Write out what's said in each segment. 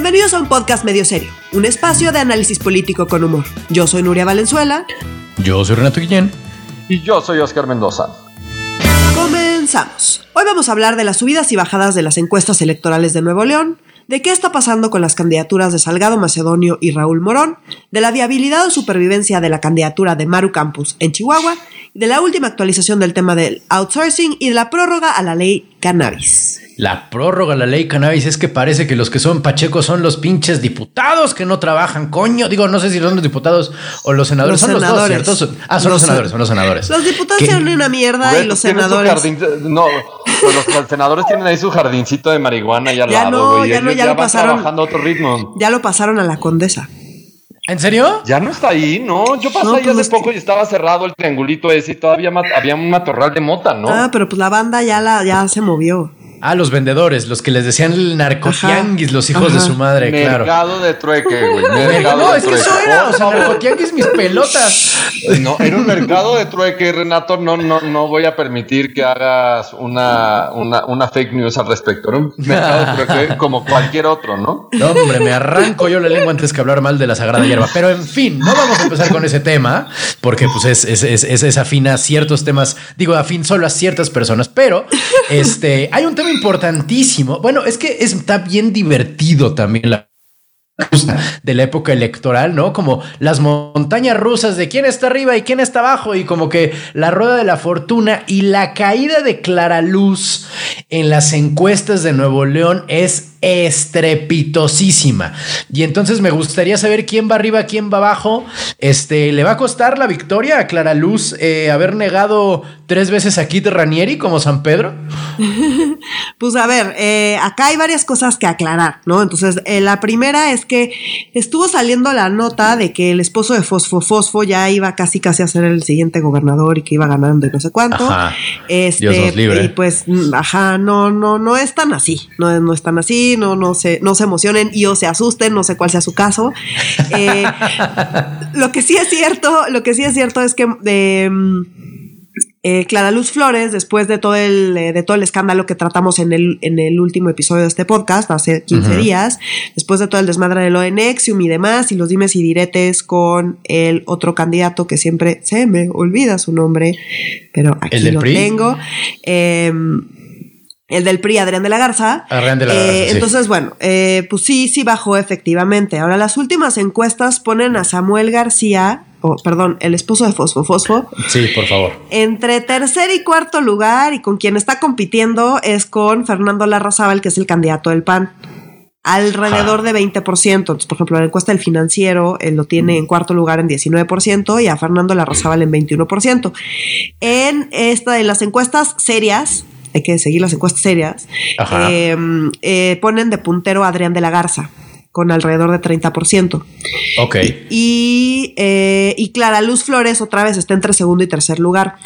Bienvenidos a un podcast medio serio, un espacio de análisis político con humor. Yo soy Nuria Valenzuela. Yo soy Renato Guillén. Y yo soy Oscar Mendoza. Comenzamos. Hoy vamos a hablar de las subidas y bajadas de las encuestas electorales de Nuevo León, de qué está pasando con las candidaturas de Salgado Macedonio y Raúl Morón, de la viabilidad o supervivencia de la candidatura de Maru Campus en Chihuahua, de la última actualización del tema del outsourcing y de la prórroga a la ley cannabis. La prórroga a la ley cannabis es que parece que los que son pachecos son los pinches diputados que no trabajan, coño. Digo, no sé si son los diputados o los senadores. Los son senadores. los dos, ¿cierto? Ah, son los, senadores, son los senadores. Los diputados ¿Qué? tienen una mierda Güey, y los senadores. jardín- no, pues los, los senadores tienen ahí su jardincito de marihuana y al Ya lado, no, güey. ya no, ya lo pasaron. trabajando a otro ritmo. Ya lo pasaron a la condesa. ¿En serio? Ya no está ahí, ¿no? Yo pasé No, ahí pues hace es que- poco y estaba cerrado el triangulito ese y todavía había un matorral de mota, ¿no? Ah, pero pues la banda ya la ya se movió. Ah, los vendedores, los que les decían el narcotianguis, los hijos de su madre, claro. Mercado de trueque, güey. Mercado No, de es que trueque. eso era, o sea, narcotianguis mis pelotas. No, era un mercado de trueque, Renato. No, no, no voy a permitir que hagas una, una, una fake news al respecto. Era un mercado de trueque como cualquier otro, ¿no? No, hombre, me arranco yo la lengua antes que hablar mal de la sagrada hierba. Pero en fin, no vamos a empezar con ese tema, porque pues es, es, es, es, es afín a ciertos temas, digo, afín solo a ciertas personas, pero este hay un tema importantísimo. Bueno, es que está bien divertido también la de la época electoral, ¿no? Como las montañas rusas de quién está arriba y quién está abajo y como que la rueda de la fortuna y la caída de Clara Luz en las encuestas de Nuevo León es estrepitosísima. Y entonces me gustaría saber quién va arriba, quién va abajo. Este, ¿le va a costar la victoria a Clara Luz eh, haber negado tres veces a Kit Ranieri como San Pedro? Pues a ver, eh, acá hay varias cosas que aclarar, ¿no? Entonces, eh, la primera es que estuvo saliendo la nota de que el esposo de Fosfo Fosfo ya iba casi casi a ser el siguiente gobernador y que iba ganando y no sé cuánto. Ajá. Este, Dios nos libre. Y pues, ajá, no, no, no es tan así, no, no es tan así, no, no se, no se emocionen y o se asusten, no sé cuál sea su caso. Eh, lo que sí es cierto, lo que sí es cierto es que eh, Clara Luz Flores, después de todo el, eh, de todo el escándalo que tratamos en el, en el último episodio de este podcast, hace 15 Ujú. días, después de todo el desmadre de lo de Nexium y demás, y los dimes y diretes con el otro candidato que siempre se me olvida su nombre, pero aquí ¿El del lo PRI? tengo. eh, el del PRI, Adrián de la Garza. Adrián de la Eh, Garza, sí. Entonces, bueno, eh, pues sí, sí bajó efectivamente. Ahora, las últimas encuestas ponen a Samuel García, o perdón, el esposo de Fosfo Fosfo, Sí, por favor. entre tercer y cuarto lugar y con quien está compitiendo es con Fernando Larrazábal, que es el candidato del PAN. Alrededor de 20%. Entonces, por ejemplo, la encuesta del financiero él lo tiene en cuarto lugar en 19% y a Fernando Larrazábal en 21%. En esta de las encuestas serias, hay que seguir las encuestas serias, eh, eh, ponen de puntero a Adrián de la Garza con alrededor de 30%. Ok. Y, eh, y Clara Luz Flores otra vez está entre segundo y tercer lugar.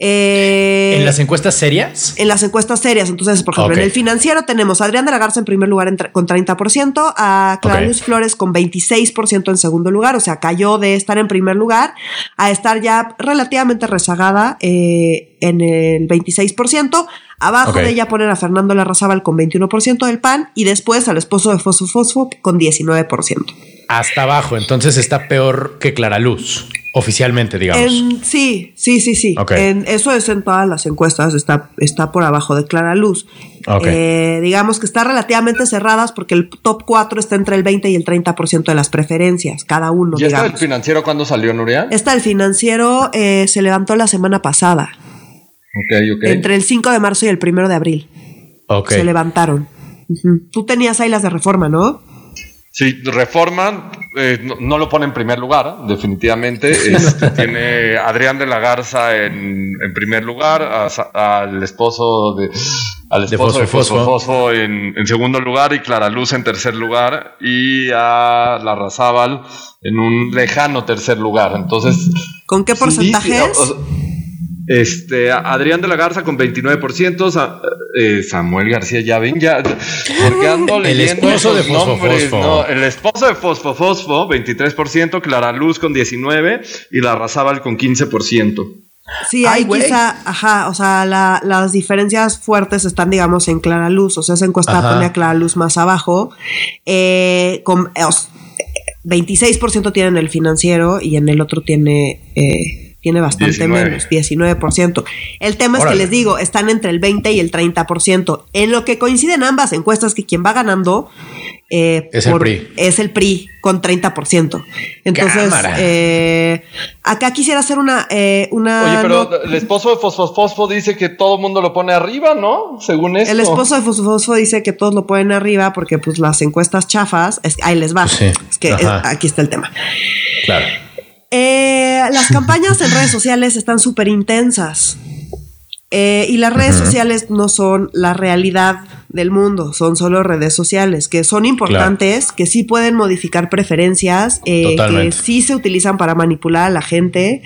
Eh, ¿En las encuestas serias? en las encuestas serias. Entonces, por ejemplo, en el financiero tenemos a Adrián de la Garza en primer lugar en con 30%, a Clara. Luz Flores con 26% en segundo lugar. O sea, cayó de estar en primer lugar a estar ya relativamente rezagada eh, en el 26%. Abajo de ella ponen a Fernando Larrazábal con 21% del PAN y después al esposo de Fosfo Fosfo con 19%. Hasta abajo, entonces está peor que Clara Luz, oficialmente, digamos. En- sí, sí, sí, sí. En- eso es en todas las encuestas, está, está por abajo de Clara Luz. Eh, digamos que está relativamente cerradas porque el top 4 está entre el 20 y el 30% de las preferencias, cada uno, ¿Y esta del digamos. financiero cuándo salió, Nuria? Esta del financiero eh, se levantó la semana pasada, Entre el 5 de marzo y el 1 de abril. Se levantaron. Tú tenías ahí las de reforma, ¿no? Sí, Reforma eh, no, no lo pone en primer lugar, definitivamente. Este, tiene Adrián de la Garza en, en primer lugar, a al esposo de al De esposo de Fosfo. Fosfo en, en segundo lugar y Clara Luz en tercer lugar y a Larrazábal en un lejano tercer lugar. Entonces, ¿Con qué sí, porcentajes? sí, o- o- este, Adrián de la Garza con 29%, Sa- eh, Samuel García, ya ven, ya, porque ando El leyendo esposo de Fosfo nombres, Fosfo. no, el esposo de Fosfo Fosfo, 23%, Clara Luz con 19% y la Razábal con 15%. Sí, ahí quizá, ajá, o sea, la- las diferencias fuertes están, digamos, en Clara Luz. O sea, esa encuesta Ajá. pone a Clara Luz más abajo. Eh, con, eh, os- 26% tiene en el financiero y en el otro tiene, eh, tiene bastante 19. menos, 19%. El tema es que les digo, están entre el 20 y el 30%. En lo que coinciden ambas encuestas, que quien va ganando eh, Es el PRI. es el PRI con 30%. Entonces, eh, acá quisiera hacer una, eh, una Oye, pero no- el esposo de Fosfo Fosfo dice que todo el mundo lo pone arriba, ¿no? Según esto. El esposo de Fosfo Fosfo dice que todos lo ponen arriba porque pues las encuestas chafas, es- ahí les va. Sí, Es que es- aquí está el tema. Claro. Eh, las campañas en redes sociales están súper intensas. Eh, y las redes sociales no son la realidad del mundo, son solo redes sociales, que son importantes, que sí pueden modificar preferencias, eh, que sí se utilizan para manipular a la gente,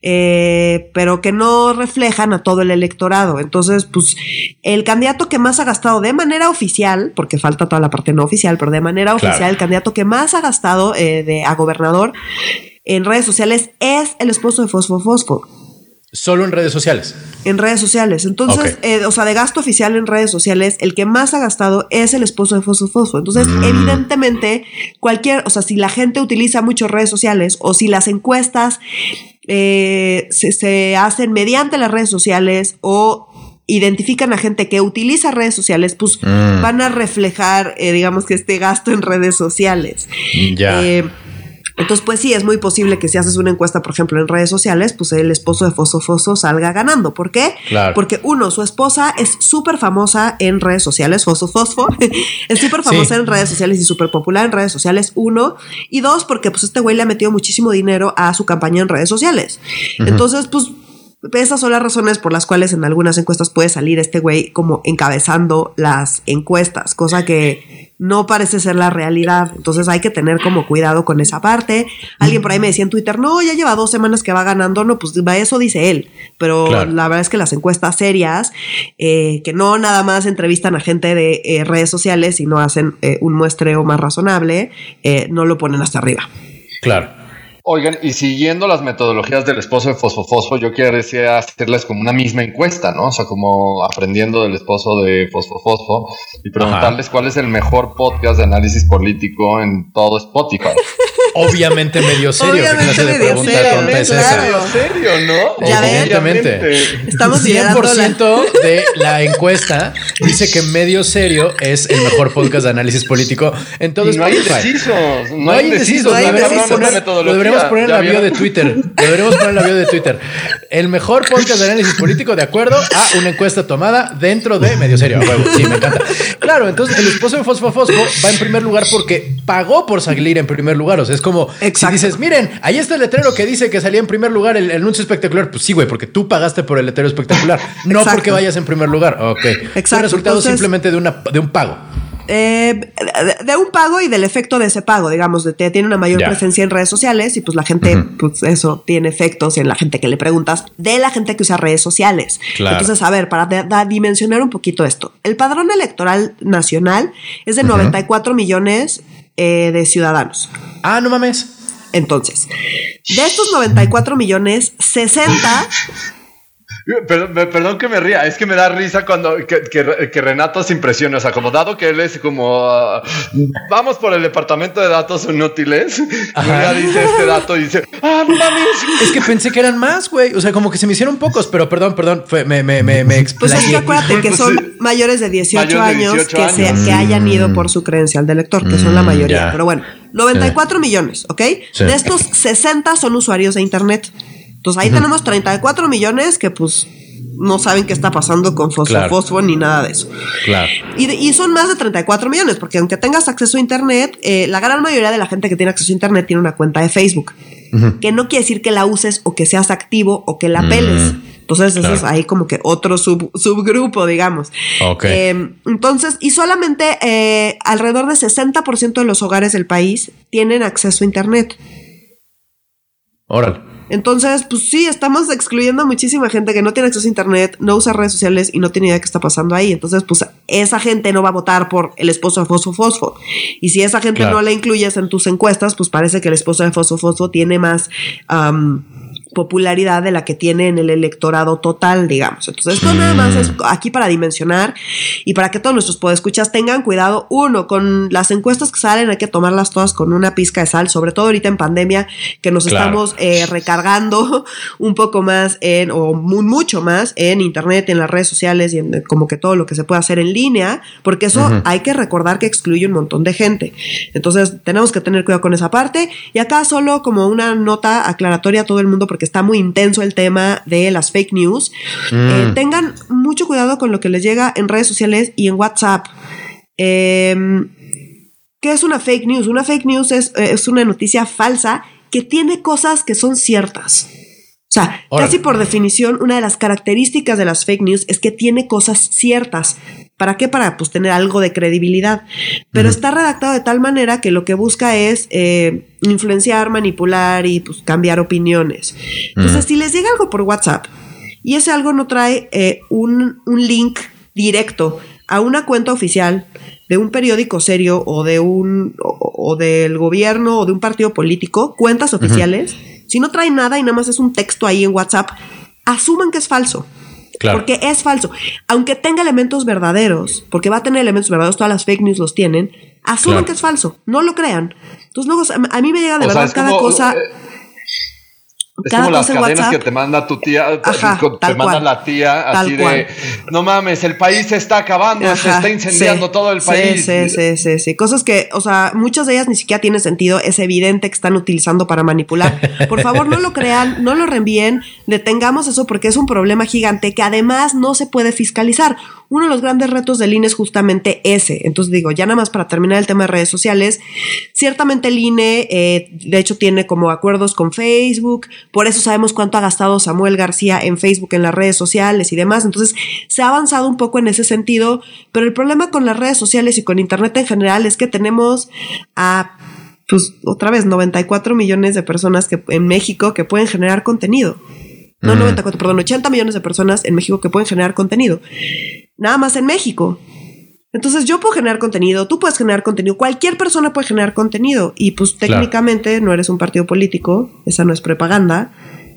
eh, pero que no reflejan a todo el electorado. Entonces, pues, el candidato que más ha gastado de manera oficial, porque falta toda la parte no oficial, pero de manera Claro. oficial, el candidato que más ha gastado de, a gobernador en redes sociales es el esposo de Fosfo Fosfo Solo en redes sociales. en redes sociales. Entonces, eh, o sea, de gasto oficial en redes sociales, el que más ha gastado es el esposo de Fosfo Fosfo. Entonces, Mm. evidentemente, cualquier, o sea, si la gente utiliza mucho redes sociales o si las encuestas eh, se, se hacen mediante las redes sociales o identifican a gente que utiliza redes sociales, pues Mm. van a reflejar, eh, digamos que este gasto en redes sociales. Ya. Eh, entonces, pues sí, es muy posible que si haces una encuesta, por ejemplo, en redes sociales, pues el esposo de Foso Foso salga ganando. ¿Por qué? Claro. Porque uno, su esposa es súper famosa en redes sociales, Foso Fosfo, es súper famosa Sí. en redes sociales y súper popular en redes sociales, uno. Y dos, porque pues este güey le ha metido muchísimo dinero a su campaña en redes sociales. Entonces, pues esas son las razones por las cuales en algunas encuestas puede salir este güey como encabezando las encuestas, cosa que no parece ser la realidad. Entonces hay que tener como cuidado con esa parte. Alguien por ahí me decía en Twitter, no, ya lleva dos semanas que va ganando, no, pues va, eso dice él. Pero Claro. la verdad es que las encuestas serias, eh, que no nada más entrevistan a gente de eh, redes sociales y no hacen eh, un muestreo más razonable, eh, no lo ponen hasta arriba. Claro. Oigan, y siguiendo las metodologías del esposo de Fosfo Fosfo, yo quisiera hacerles como una misma encuesta, ¿no? O sea, como aprendiendo del esposo de Fosfo Fosfo y preguntarles cuál es el mejor podcast de análisis político en todo Spotify. Obviamente medio serio. ¿Qué Obviamente clase de medio pregunta serio, tonta es claro. esa? serio, ¿no? Ya ven. Evidentemente. Estamos liderando la- 100% de la encuesta dice que medio serio es el mejor podcast de análisis político en todo Y no hay Spotify. indecisos, No hay indecisos, no hay lo deberíamos indecisos. Deberíamos poner en la bio de Twitter. Deberíamos poner la bio de Twitter. El mejor podcast de análisis político de acuerdo a una encuesta tomada dentro de medio serio. Sí, me encanta. Claro, entonces el esposo de Fosfo Fosco va en primer lugar porque pagó por salir en primer lugar. O sea, es como Exacto. si dices, miren, ahí está el letrero que dice que salía en primer lugar el, el anuncio espectacular. Pues sí, güey, porque tú pagaste por el letrero espectacular, no Exacto. porque vayas en primer lugar. Ok. Es el Exacto, resultado entonces- simplemente de, una, de un pago. Eh, de, un pago y del efecto de ese pago, digamos, de te- tiene una mayor presencia en redes sociales y pues la gente, pues eso tiene efectos en la gente que le preguntas, de la gente que usa redes sociales. Claro. Entonces, a ver, para de- dimensionar un poquito esto, el padrón electoral nacional es de 94 millones eh, de ciudadanos. Ah, no mames. Entonces, de estos 94 millones, 60 Perdón, que me ría, es que me da risa cuando que, que- que Renato se impresiona, o sea, como dado que él es como ah, vamos por el departamento de datos inútiles. Nuria dice este dato y dice, ah, no mames. Es que pensé que eran más, güey. O sea, como que se me hicieron pocos, pero perdón, perdón. Fue, me, me, me, me Pues es que acuérdate que son sí. mayores de 18 Mayores de años 18 que, se- que hayan ido por su credencial de lector, que son la Mm, mayoría. ya. Pero bueno, 94 millones, ¿ok? Sí. De estos, 60 son usuarios de Internet. Entonces ahí tenemos 34 millones que pues no saben qué está pasando con Fosfo Claro. Fosfo ni nada de eso. Claro. Y, son más de 34 millones, porque aunque tengas acceso a Internet, eh, la gran mayoría de la gente que tiene acceso a Internet tiene una cuenta de Facebook. Que no quiere decir que la uses o que seas activo o que la peles. Entonces, eso es ahí como que otro sub- subgrupo, digamos. Ok. Eh, entonces, y solamente eh, alrededor de 60% de los hogares del país tienen acceso a Internet. Órale. Entonces, pues sí, estamos excluyendo a muchísima gente que no tiene acceso a internet, no usa redes sociales y no tiene idea de qué está pasando ahí. Entonces, pues esa gente no va a votar por el esposo de Fosfo Fosfo. Y si esa gente Claro. no la incluyes en tus encuestas, pues parece que el esposo de Fosfo Fosfo tiene más popularidad de la que tiene en el electorado total, digamos. Entonces, esto nada más es aquí para dimensionar y para que todos nuestros podescuchas tengan cuidado. Uno, con las encuestas que salen hay que tomarlas todas con una pizca de sal, sobre todo ahorita en pandemia, que nos estamos eh, recargando un poco más en, o mucho más en internet, en las redes sociales y en como que todo lo que se puede hacer en línea, porque eso hay que recordar que excluye un montón de gente. Entonces, tenemos que tener cuidado con esa parte. Y acá solo como una nota aclaratoria a todo el mundo, porque está muy intenso el tema de las fake news. Eh, mm. tengan mucho cuidado con lo que les llega en redes sociales y en WhatsApp. Em, ¿Qué es una fake news? Una fake news es, eh, es, una noticia falsa que tiene cosas que son ciertas. O sea, casi por definición, una de las características de las fake news es que tiene cosas ciertas. ¿Para qué? Para pues, tener algo de credibilidad. Pero está redactado de tal manera que lo que busca es eh, influenciar, manipular y pues, cambiar opiniones. Entonces, si les llega algo por WhatsApp y ese algo no trae eh, un, link directo a una cuenta oficial de un periódico serio o de un o, del gobierno o de un partido político, cuentas oficiales, si no trae nada y nada más es un texto ahí en WhatsApp, asuman que es falso. Porque es falso. Aunque tenga elementos verdaderos, porque va a tener elementos verdaderos, todas las fake news los tienen, asuman que es falso. No lo crean. Entonces luego a mí me llega de verdad cada cosa... Eh, es como las cadenas que te manda tu tía, te manda la tía así de, no mames, el país se está acabando, se está incendiando todo el país. Sí, sí, sí, sí, cosas que, o sea, muchas de ellas ni siquiera tienen sentido, es evidente que están utilizando para manipular. Por favor, no lo crean, no lo reenvíen, detengamos eso porque es un problema gigante que además no se puede fiscalizar uno de los grandes retos del INE es justamente ese. Entonces digo, ya nada más para terminar el tema de redes sociales, ciertamente el INE, eh, de hecho, tiene como acuerdos con Facebook, por eso sabemos cuánto ha gastado Samuel García en Facebook, en las redes sociales y demás. Entonces, se ha avanzado un poco en ese sentido, pero el problema con las redes sociales y con Internet en general es que tenemos a pues otra vez 94 millones de personas que en México que pueden generar contenido. No 94, perdón, 80 millones de personas en México que pueden generar contenido nada más en México. Entonces yo puedo generar contenido, tú puedes generar contenido, cualquier persona puede generar contenido y pues técnicamente no eres un partido político, esa no es propaganda,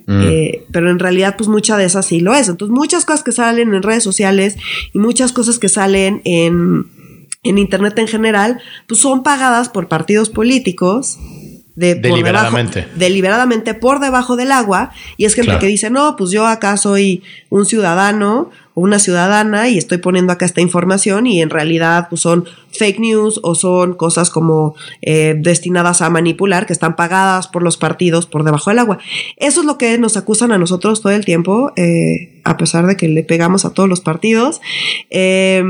mm. eh, pero en realidad pues mucha de esas sí lo es. Entonces muchas cosas que salen en redes sociales y muchas cosas que salen en, en Internet en general pues son pagadas por partidos políticos. De, deliberadamente. deliberadamente por debajo del agua. Y es gente que dice, no, pues yo acá soy un ciudadano una ciudadana y estoy poniendo acá esta información y en realidad pues, son fake news o son cosas como eh, destinadas a manipular que están pagadas por los partidos por debajo del agua. Eso es lo que nos acusan a nosotros todo el tiempo, eh, a pesar de que le pegamos a todos los partidos. Eh,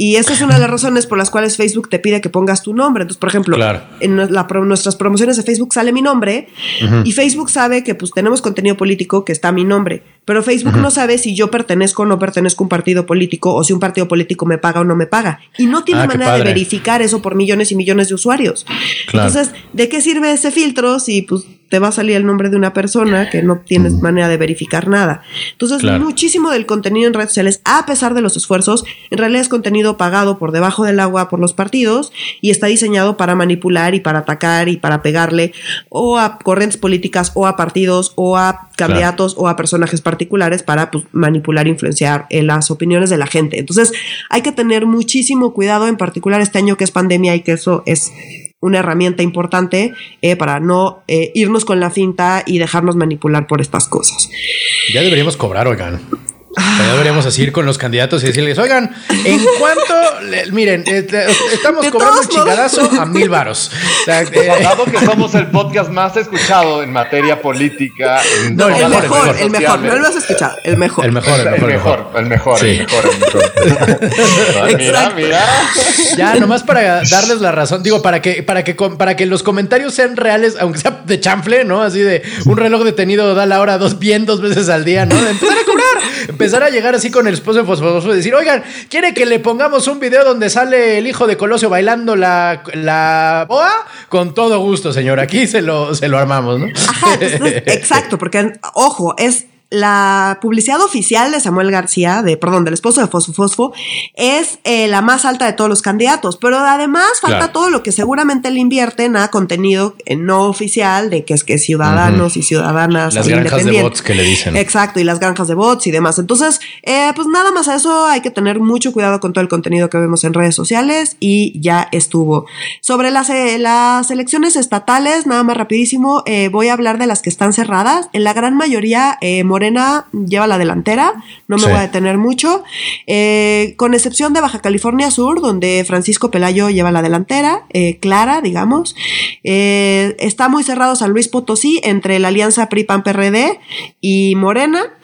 y esa es una de las razones por las cuales Facebook te pide que pongas tu nombre. Entonces, por ejemplo, en nuestras promociones de Facebook sale mi nombre y Facebook sabe que pues tenemos contenido político que está mi nombre, pero Facebook no sabe si yo pertenezco o no pertenezco a un partido político o si un partido político me paga o no me paga. Y no tiene ah, manera de verificar eso por millones y millones de usuarios. Entonces, ¿de qué sirve ese filtro si pues te va a salir el nombre de una persona que no tienes manera de verificar nada. Entonces, muchísimo del contenido en redes sociales, a pesar de los esfuerzos, en realidad es contenido pagado por debajo del agua por los partidos y está diseñado para manipular y para atacar y para pegarle o a corrientes políticas o a partidos o a candidatos o a personajes particulares para pues, manipular e influenciar en las opiniones de la gente. Entonces, hay que tener muchísimo cuidado, en particular este año que es pandemia y que eso es una herramienta importante eh, para no eh, irnos con la cinta y dejarnos manipular por estas cosas. Ya deberíamos cobrar, oigan. Ya deberíamos así con los candidatos y decirles, oigan, ¿en cuánto? miren, eh, estamos cobrando un chingadazo a mil varos. O que somos el podcast más escuchado en materia política. no, el, mejor, el mejor, no lo has escuchado, el mejor. El mejor, el mejor, el mejor, el mejor, mira, mira. Ya, nomás para darles la razón, digo, para que, para que, para que los comentarios sean reales, aunque sea de chanfle, ¿no? Así de un reloj detenido da la hora dos bien dos veces al día, ¿no? De empezar a cobrar empezar a llegar así con el esposo de Fosfoso y decir, oigan, ¿quiere que le pongamos un video donde sale el hijo de Colosio bailando la, la boa? Con todo gusto, señor. Aquí se lo, se lo armamos, ¿no? exacto, porque, ojo, es la publicidad oficial de Samuel García, de, perdón, del esposo de Fosfo Fosfo, es eh, la más alta de todos los candidatos. Pero además falta Claro. todo lo que seguramente le invierten a contenido eh, no oficial, de que es que ciudadanos y ciudadanas. Las granjas de bots que le dicen. Exacto, y las granjas de bots y demás. Entonces, eh, pues nada más a eso hay que tener mucho cuidado con todo el contenido que vemos en redes sociales y ya estuvo. Sobre las, las elecciones estatales, nada más rapidísimo, voy a hablar de las que están cerradas. En la gran mayoría, eh, Morena lleva la delantera, no me Sí. voy a detener mucho, eh, con excepción de Baja California Sur, donde Francisco Pelayo lleva la delantera, eh, clara, digamos. Eh, está muy cerrado San Luis Potosí entre la alianza PRI-PAN-PRD y Morena.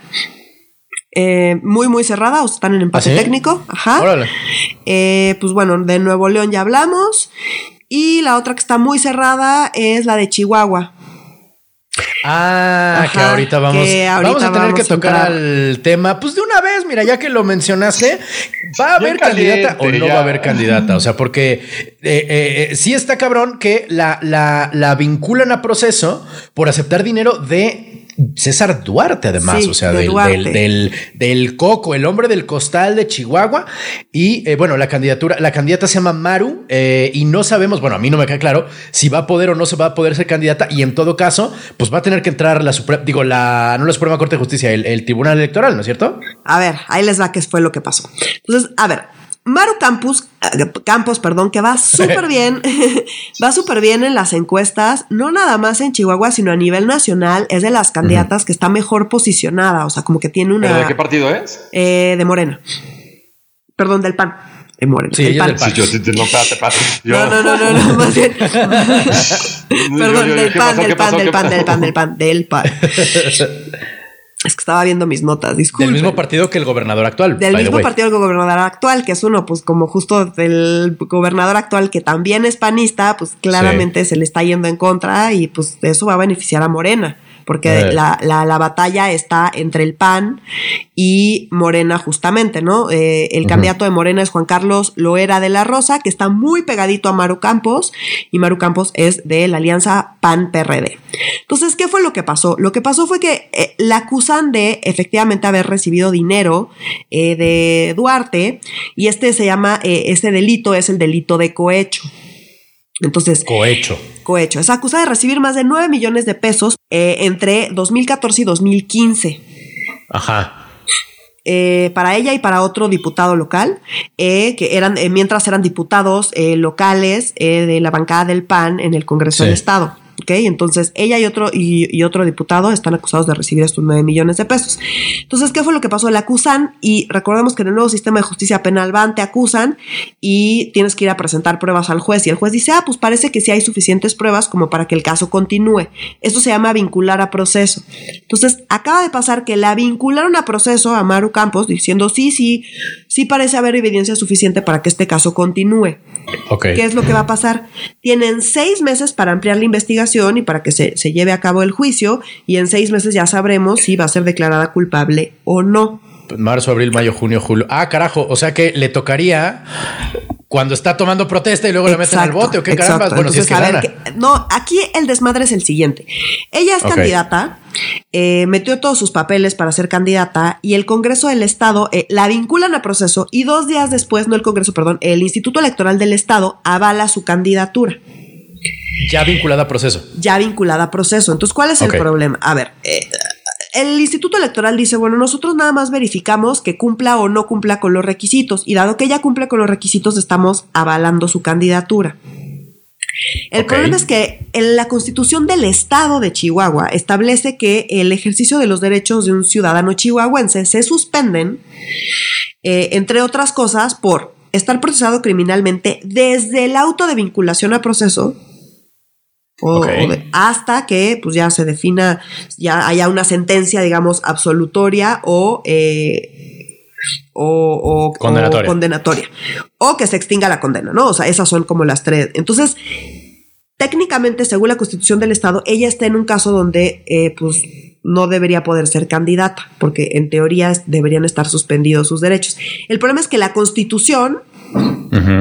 Eh, muy, muy cerrada, o están en empate ¿Ah, sí? técnico. Ajá. Órale. Eh, pues bueno, de Nuevo León ya hablamos. Y la otra que está muy cerrada es la de Chihuahua. Ah, que ahorita vamos, que ahorita vamos a tener vamos que tocar al tema. Pues de una vez, mira, ya que lo mencionaste, ¿va a haber caliente, candidata o no ya. va a haber candidata? O sea, porque eh, eh, eh, sí está cabrón que la, la, la vinculan a proceso por aceptar dinero de César Duarte, además, Sí, o sea, de del, Duarte. del, del, del Coco, el hombre del costal de Chihuahua. Y eh, bueno, la candidatura, la candidata se llama Maru eh, y no sabemos, bueno, a mí no me queda claro si va a poder o no se va a poder ser candidata. Y en todo caso, pues va a tener que entrar la Suprema, digo, la, no la Suprema Corte de Justicia, el, el Tribunal Electoral, ¿no es cierto? A ver, ahí les va qué fue lo que pasó. Entonces, a ver, Maru Campos, eh, Campos, perdón, que va súper bien, va súper bien en las encuestas, no nada más en Chihuahua, sino a nivel nacional, es de las candidatas que está mejor posicionada, o sea, como que tiene una... ¿Pero de qué partido es? eh, de Morena. Perdón, del PAN. De Morena. Sí, ella PAN. Sí, yo no, espérate, espérate. Yo- No, no, no, no, más bien. Perdón, del ¿qué pan, del ¿Qué pan, del ¿Qué pan, del pan, del pan, del pan. Es que estaba viendo mis notas, disculpen. Del mismo partido que el gobernador actual. Del mismo partido del gobernador actual, que es uno, pues como justo del gobernador actual, que también es panista, pues claramente se le está yendo en contra y pues eso va a beneficiar a Morena, porque Eh. la, la, la batalla está entre el PAN y Morena justamente, ¿no? Eh, el candidato de Morena es Juan Carlos Loera de la Rosa, que está muy pegadito a Maru Campos, y Maru Campos es de la alianza PAN-PRD. Entonces, ¿qué fue lo que pasó? Lo que pasó fue que eh, la acusan de efectivamente haber recibido dinero eh, de Duarte, y este se llama, este delito es el delito de cohecho. Entonces, Cohecho. cohecho. Es acusada de recibir más de 9 millones de pesos eh, entre 2014 y 2015. Ajá. eh, para ella y para otro diputado local, eh, que eran, eh, mientras eran diputados locales de la bancada del PAN en el Congreso Sí. del Estado. Entonces, ella y otro, y, y otro diputado están acusados de recibir estos 9 millones de pesos. Entonces, ¿qué fue lo que pasó? La acusan y recordemos que en el nuevo sistema de justicia penal van, te acusan y tienes que ir a presentar pruebas al juez. Y el juez dice, ah, pues parece que sí hay suficientes pruebas como para que el caso continúe. Esto se llama vincular a proceso. Entonces, acaba de pasar que la vincularon a proceso a Maru Campos diciendo, sí, sí, sí parece haber evidencia suficiente para que este caso continúe. ¿Qué es lo que va a pasar? Tienen seis meses para ampliar la investigación y para que se, se lleve a cabo el juicio y en seis meses ya sabremos si va a ser declarada culpable o no. Marzo, abril, mayo, junio, julio. Ah, carajo. O sea que le tocaría cuando está tomando protesta y luego le meten al bote o qué exacto. carambas. Bueno, si es que Entonces, a gana. ver, que- no, aquí el desmadre es el siguiente. Ella es candidata, eh, metió todos sus papeles para ser candidata y el Congreso del Estado eh, la vinculan a proceso y dos días después, no el Congreso, perdón, el Instituto Electoral del Estado avala su candidatura. Ya vinculada a proceso. ya vinculada a proceso. Entonces, ¿cuál es el problema? A ver, eh, el Instituto Electoral dice, bueno, nosotros nada más verificamos que cumpla o no cumpla con los requisitos y dado que ella cumple con los requisitos, estamos avalando su candidatura. El problema es que en la constitución del estado de Chihuahua establece que el ejercicio de los derechos de un ciudadano chihuahuense se suspenden, eh, entre otras cosas, por estar procesado criminalmente desde el auto de vinculación a proceso o- Ok. o de- hasta que pues ya se defina, ya haya una sentencia, digamos, absolutoria o, eh, o, o- Condenatoria. o condenatoria. O que se extinga la condena, ¿no? O sea, esas son como las tres. Entonces, técnicamente, según la constitución del Estado, ella está en un caso donde, eh, pues, no debería poder ser candidata, porque en teoría deberían estar suspendidos sus derechos. El problema es que la constitución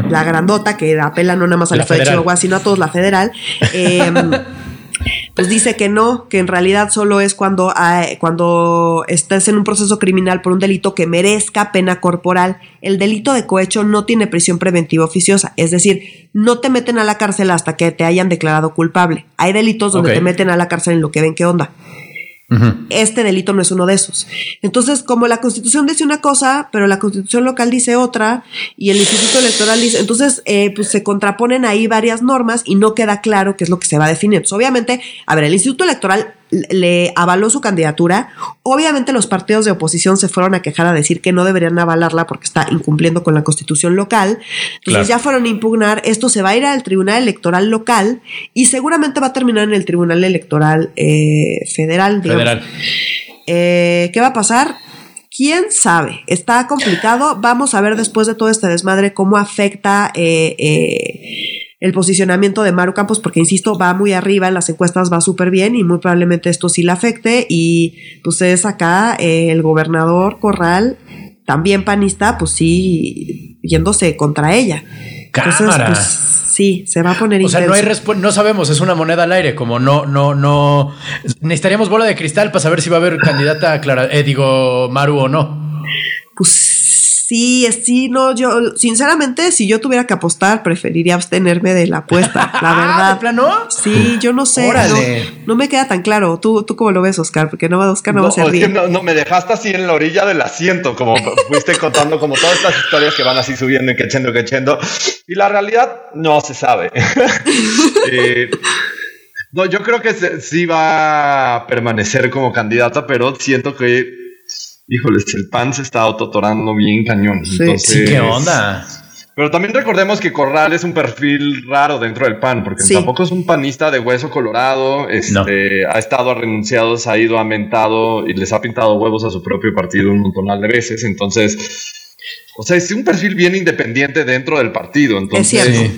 La grandota que apela no nada más al La estado de federal. Chihuahua, sino a todos la federal, eh, pues dice que no, que en realidad solo es cuando, cuando estás en un proceso criminal por un delito que merezca pena corporal. El delito de cohecho no tiene prisión preventiva oficiosa, es decir, no te meten a la cárcel hasta que te hayan declarado culpable. Hay delitos donde te meten a la cárcel en lo que ven qué onda. Este delito no es uno de esos. Entonces, como la constitución dice una cosa, pero la constitución local dice otra, y el instituto electoral dice, entonces, eh, pues se contraponen ahí varias normas y no queda claro qué es lo que se va a definir. Entonces, obviamente, a ver, el instituto electoral le avaló su candidatura. Obviamente los partidos de oposición se fueron a quejar a decir que no deberían avalarla porque está incumpliendo con la constitución local. Entonces Claro. ya fueron a impugnar. Esto se va a ir al Tribunal Electoral local y seguramente va a terminar en el Tribunal Electoral eh, Federal. digamos. Federal. Eh, ¿Qué va a pasar? ¿Quién sabe? Está complicado. Vamos a ver después de todo este desmadre cómo afecta eh, eh, el posicionamiento de Maru Campos, porque insisto, va muy arriba en las encuestas, va súper bien y muy probablemente esto sí la afecte. Y pues es acá eh, el gobernador Corral, también panista, pues sí, yéndose contra ella. Cámara. pues sí, se va a poner O sea, no hay respu- no sabemos, es una moneda al aire, como no, no, no. Necesitaríamos bola de cristal para saber si va a haber candidata Clara, eh, digo, Maru o no. Pues sí, sí, no, yo, sinceramente, si yo tuviera que apostar, preferiría abstenerme de la apuesta, la Ah, verdad. ¿de plano? Sí, yo no sé, Órale. no, no me queda tan claro. ¿Tú, tú cómo lo ves, Oscar? Porque no, Oscar no, No, va a ser bien. no, no, me dejaste así en la orilla del asiento, como fuiste contando como todas estas historias que van así subiendo y quechendo, quechendo. Y la realidad no se sabe. Eh, no, yo creo que se- sí va a permanecer como candidata, pero siento que, híjoles, el PAN se está autotorando bien cañón. Sí. Entonces, Sí, ¿qué onda? Pero también recordemos que Corral es un perfil raro dentro del PAN, porque Sí. tampoco es un panista de hueso colorado, este, ha estado a renunciados, ha ido aumentado y les ha pintado huevos a su propio partido un montonal de veces. Entonces, o sea, es un perfil bien independiente dentro del partido. Entonces, cierto.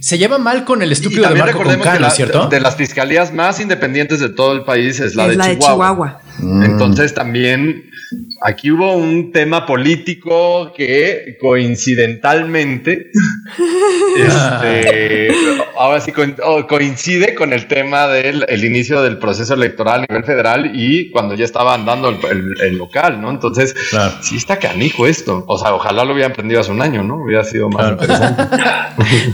Se lleva mal con el Y estúpido de también Marco recordemos que Concano, la- ¿es cierto? de las fiscalías más independientes de todo el país es la, es de, la de Chihuahua. Chihuahua. Mm. Entonces también aquí hubo un tema político que coincidentalmente este, ahora sí oh, coincide con el tema del el inicio del proceso electoral a nivel federal y cuando ya estaba andando el, el- el local, ¿no? Entonces, Claro. sí está canijo esto. O sea, ojalá lo hubieran aprendido hace un año, ¿no? Hubiera sido más Claro. interesante.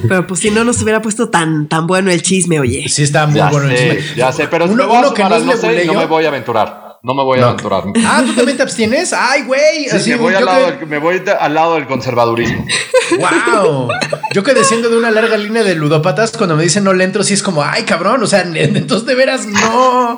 Pero pues si no nos hubiera puesto tan, tan bueno el chisme, oye. Sí, está muy ya bueno el chisme. ya sé, pero Uno- uno que no no sé y no me voy a aventurar. No me voy a No. aventurar. Ah, ¿tú también te abstienes? Ay, güey. Sí, me, voy al lado que- del, me voy de- al lado del conservadurismo. Wow. Yo que desciendo de una larga línea de ludópatas, cuando me dicen no le entro, sí es como, ay, cabrón. O sea, entonces de veras no,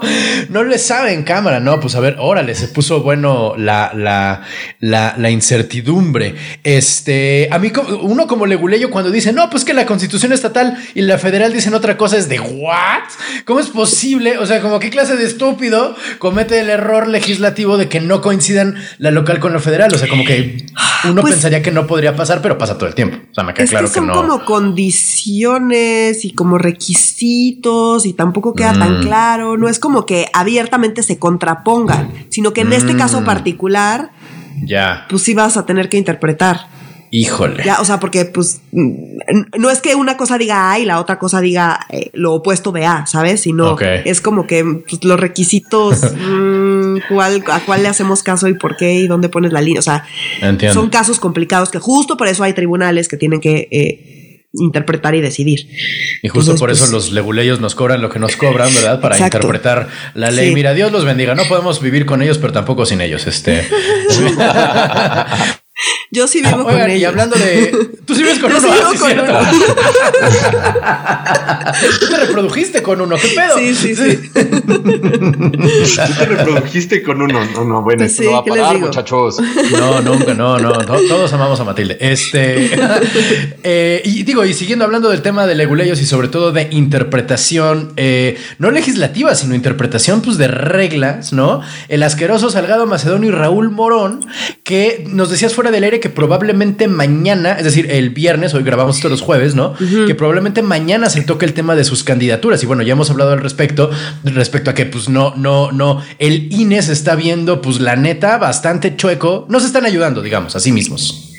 no le saben cámara. No, pues a ver, órale, se puso bueno la, la, la, la incertidumbre. Este, a mí, uno como leguleyo, cuando dice, no, pues que la constitución estatal y la federal dicen otra cosa, es de, ¿what? ¿Cómo es posible? O sea, como qué clase de estúpido comete el error legislativo de que no coincidan la local con la federal. O sea, como que uno Pues- pensaría que no podría pasar, pero pasa todo el tiempo. O sea, me queda Es claro que que, son no. como condiciones y como requisitos y tampoco queda tan Mm. claro. No es como que abiertamente se contrapongan, sino que en este Mm. caso particular, Ya, pues sí vas a tener que interpretar. Híjole. Ya, o sea, porque pues mm, no es que una cosa diga A y la otra cosa diga eh, lo opuesto de A, ¿sabes? Sino Ok. es como que pues, los requisitos, mm, cuál, a cuál le hacemos caso y por qué y dónde pones la línea. O sea, Entiendo. son casos complicados que justo por eso hay tribunales que tienen que eh, interpretar y decidir. Y justo Entonces, por eso pues, los leguleyos nos cobran lo que nos cobran, ¿verdad? Para Exacto. interpretar la ley. Sí. Mira, Dios los bendiga. No podemos vivir con ellos, pero tampoco sin ellos. Este. Yo sí vivo con Oigan, ellos. y hablando de. Tú sí vives con Yo uno. sí ah, vivo sí, con uno. Tú te reprodujiste con uno. ¿Qué pedo? Sí, sí, sí. Tú te reprodujiste con uno. No, no, bueno, esto Sí, no va a ¿qué les parar, muchachos. No, nunca, no, no, no, todos amamos a Matilde. Este, eh, y digo, y siguiendo hablando del tema de leguleyos y sobre todo de interpretación, eh, no legislativa, sino interpretación pues de reglas, ¿no? El asqueroso Salgado Macedonio y Raúl Morón, que nos decías fuera del aire que probablemente mañana, es decir, el viernes, hoy grabamos esto los jueves, ¿no? Que probablemente mañana se toque el tema de sus candidaturas. Y bueno, ya hemos hablado al respecto, respecto a que pues no, no, no, el INE se está viendo, pues la neta, bastante chueco. No se están ayudando, digamos, a sí mismos.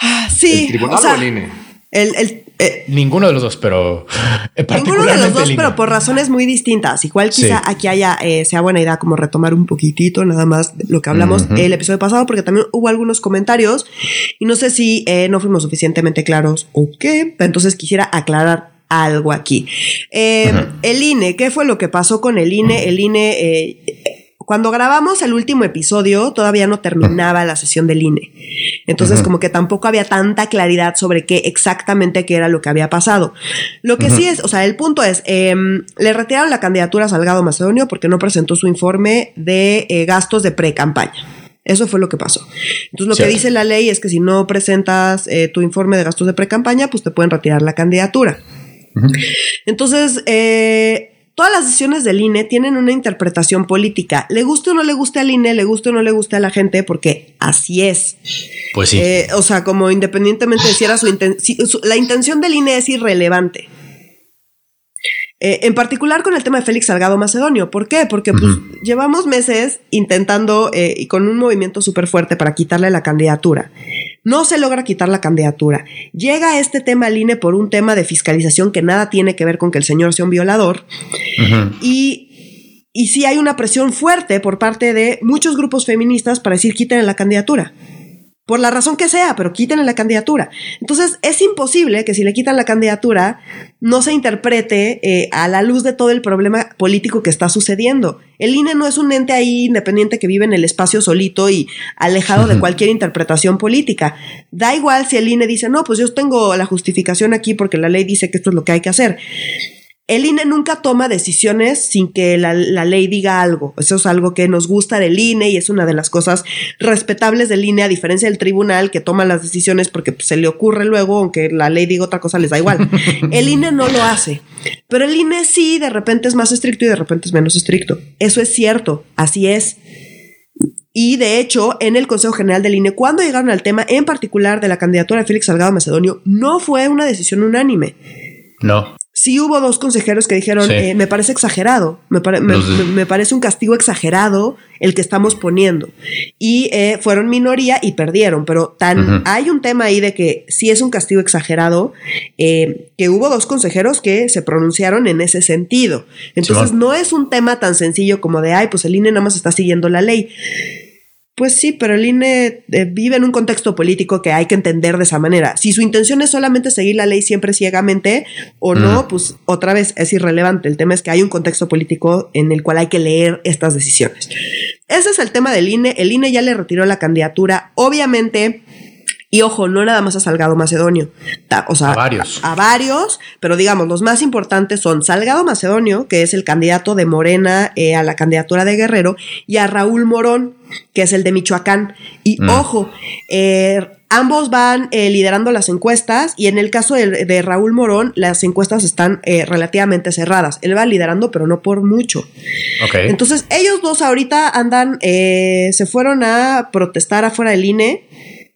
Ah, sí. ¿El tribunal o sea, o el INE? El, el- Eh, ninguno de los dos, pero eh, ninguno de los dos, pero por razones muy distintas. Igual quizá aquí haya eh, sea buena idea como retomar un poquitito nada más lo que hablamos el episodio pasado, porque también hubo algunos comentarios y no sé si no fuimos suficientemente claros o qué. Entonces quisiera aclarar algo aquí. El INE, ¿qué fue lo que pasó con el INE? El INE cuando grabamos el último episodio, todavía no terminaba la sesión del INE. Entonces, como que tampoco había tanta claridad sobre qué exactamente qué era lo que había pasado. Lo que sí es, o sea, el punto es, em, le retiraron la candidatura a Salgado Macedonio porque no presentó su informe de eh, gastos de pre-campaña. Eso fue lo que pasó. Entonces, lo que dice la ley es que si no presentas eh, tu informe de gastos de pre-campaña, pues te pueden retirar la candidatura. Entonces, eh, todas las decisiones del INE tienen una interpretación política. Le guste o no le guste al INE, le guste o no le guste a la gente, porque así es. Pues sí. Eh, o sea, como independientemente de si era su intención, la intención del INE es irrelevante. Eh, en particular con el tema de Félix Salgado Macedonio. ¿Por qué? Porque pues, llevamos meses intentando eh, y con un movimiento súper fuerte para quitarle la candidatura. No se logra quitar la candidatura. Llega este tema al INE por un tema de fiscalización que nada tiene que ver con que el señor sea un violador. Y, y sí hay una presión fuerte por parte de muchos grupos feministas para decir quiten la candidatura por la razón que sea, pero quítenle la candidatura. Entonces, es imposible que si le quitan la candidatura, no se interprete eh, a la luz de todo el problema político que está sucediendo. El INE no es un ente ahí independiente que vive en el espacio solito y alejado de cualquier interpretación política. Da igual si el INE dice, no, pues yo tengo la justificación aquí porque la ley dice que esto es lo que hay que hacer. El INE nunca toma decisiones sin que la, ley diga algo. Eso es algo que nos gusta del INE y es una de las cosas respetables del INE, a diferencia del tribunal que toma las decisiones porque pues, se le ocurre luego, aunque la ley diga otra cosa, les da igual. El INE no lo hace. Pero el INE sí, de repente es más estricto y de repente es menos estricto. Eso es cierto, así es. Y de hecho, en el Consejo General del INE, cuando llegaron al tema en particular de la candidatura de Félix Salgado Macedonio, no fue una decisión unánime. No sí hubo dos consejeros que dijeron, eh, me parece exagerado, me, parece un castigo exagerado el que estamos poniendo. Y eh, fueron minoría y perdieron, pero tan, hay un tema ahí de que sí es un castigo exagerado, eh, que hubo dos consejeros que se pronunciaron en ese sentido. Entonces no es un tema tan sencillo como de, ay, pues el INE nada más está siguiendo la ley. Pues sí, pero el INE eh, vive en un contexto político que hay que entender de esa manera. Si su intención es solamente seguir la ley siempre ciegamente o no, pues otra vez es irrelevante. El tema es que hay un contexto político en el cual hay que leer estas decisiones. Ese es el tema del INE. El INE ya le retiró la candidatura. Obviamente, y ojo, no nada más a Salgado Macedonio, o sea, a varios. A, varios, pero digamos, los más importantes son Salgado Macedonio, que es el candidato de Morena eh, a la candidatura de Guerrero, y a Raúl Morón, que es el de Michoacán. Y mm. ojo, eh, ambos van eh, liderando las encuestas y en el caso de, Raúl Morón, las encuestas están relativamente cerradas. Él va liderando, pero no por mucho. Entonces, ellos dos ahorita andan, se fueron a protestar afuera del INE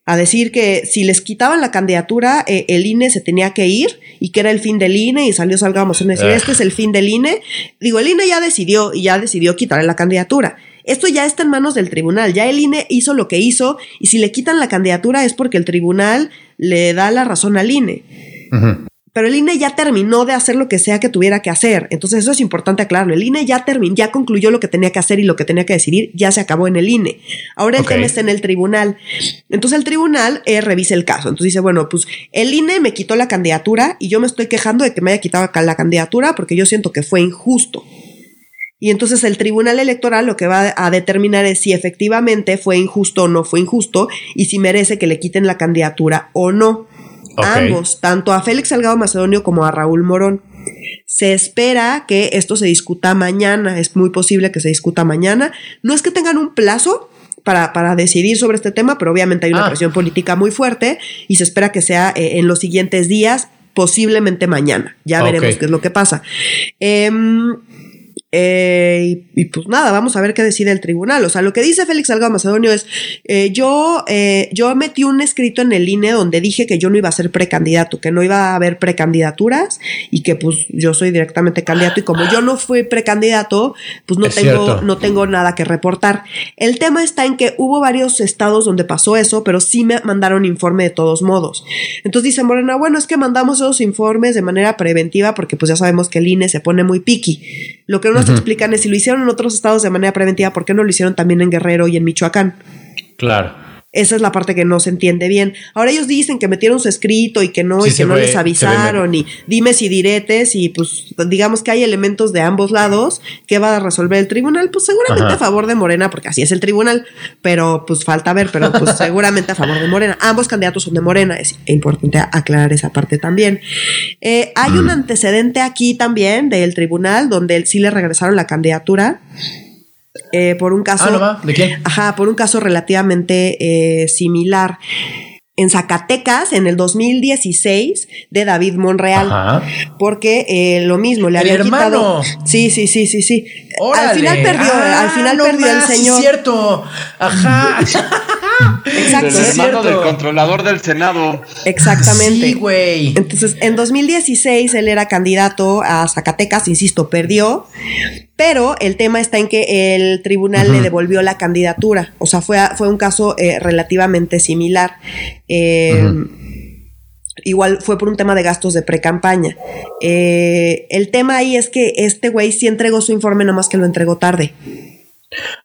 a decir que si les quitaban la candidatura, eh, el INE se tenía que ir y que era el fin del INE y salió Salgamos en decir, este es el fin del INE. Digo, el INE ya decidió y ya decidió quitarle la candidatura. Esto ya está en manos del tribunal, ya el INE hizo lo que hizo y si le quitan la candidatura es porque el tribunal le da la razón al INE pero el INE ya terminó de hacer lo que sea que tuviera que hacer. Entonces eso es importante aclararlo. El INE ya terminó, ya concluyó lo que tenía que hacer y lo que tenía que decidir, ya se acabó en el INE. Ahora el tema está en el tribunal. Entonces el tribunal eh, revisa el caso. Entonces dice, bueno, pues el INE me quitó la candidatura y yo me estoy quejando de que me haya quitado la candidatura porque yo siento que fue injusto. Y entonces el Tribunal Electoral lo que va a determinar es si efectivamente fue injusto o no fue injusto y si merece que le quiten la candidatura o no. Ambos, tanto a Félix Salgado Macedonio como a Raúl Morón. Se espera que esto se discuta mañana, es muy posible que se discuta mañana. No es que tengan un plazo, para, para, decidir sobre este tema, pero obviamente hay una ah. presión política muy fuerte y se espera que sea eh, en los siguientes días, posiblemente mañana. Ya veremos qué es lo que pasa. Em, Eh, y, pues nada, vamos a ver qué decide el tribunal. O sea, lo que dice Félix Salgado Macedonio es, eh, yo, eh, yo metí un escrito en el INE donde dije que yo no iba a ser precandidato, que no iba a haber precandidaturas y que pues yo soy directamente candidato y como yo no fui precandidato, pues no tengo, no tengo nada que reportar. El tema está en que hubo varios estados donde pasó eso, pero sí me mandaron informe de todos modos. Entonces dice Morena, bueno, es que mandamos esos informes de manera preventiva porque pues ya sabemos que el INE se pone muy piqui. Lo que no explican es si lo hicieron en otros estados de manera preventiva, ¿por qué no lo hicieron también en Guerrero y en Michoacán? Claro. Esa es la parte que no se entiende bien. Ahora ellos dicen que metieron su escrito y que no, y que no les avisaron, y dime si diretes, y pues digamos que hay elementos de ambos lados que va a resolver el tribunal, pues seguramente a favor de Morena, porque así es el tribunal, pero pues falta ver, pero pues seguramente a favor de Morena. Ambos candidatos son de Morena, es importante aclarar esa parte también. Eh, hay un mm. antecedente aquí también del tribunal donde sí le regresaron la candidatura. Eh, por un caso. Ah, ¿De quién? Ajá, por un caso relativamente eh, similar. En Zacatecas, en el 2016, de David Monreal. Ajá. Porque eh, lo mismo, le había quitado. Sí, sí, sí, sí, sí. Al final perdió, al final perdió el señor. Es cierto. Ajá. Exacto. El hermano del controlador del Senado. Exactamente. Sí, güey. Entonces, en 2016 él era candidato a Zacatecas, insisto, perdió, pero el tema está en que el tribunal le devolvió la candidatura. O sea, fue, fue un caso eh, relativamente similar. Eh, igual fue por un tema de gastos de pre-campaña. Eh, el tema ahí es que este güey sí entregó su informe, nomás que lo entregó tarde.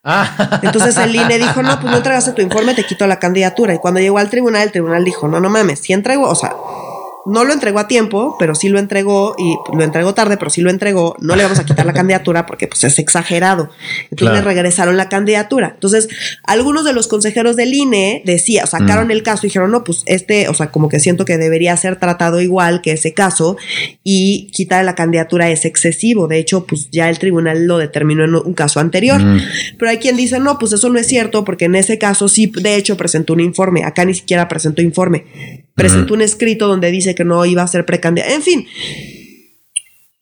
Entonces el INE dijo, no, pues no entregaste tu informe, te quito la candidatura. Y cuando llegó al tribunal, el tribunal dijo, no, no mames, si entrego, o sea, no lo entregó a tiempo, pero sí lo entregó y lo entregó tarde, pero sí lo entregó. No le vamos a quitar la candidatura porque pues es exagerado. Entonces le regresaron la candidatura. Entonces, algunos de los consejeros del INE decía, sacaron mm. el caso y dijeron, no, pues este, o sea, como que siento que debería ser tratado igual que ese caso y quitar la candidatura es excesivo. De hecho, pues ya el tribunal lo determinó en un caso anterior. Mm. Pero hay quien dice, no, pues eso no es cierto porque en ese caso sí, de hecho, presentó un informe. Acá ni siquiera presentó informe. Presentó un escrito donde dice que no iba a ser precandidato. En fin.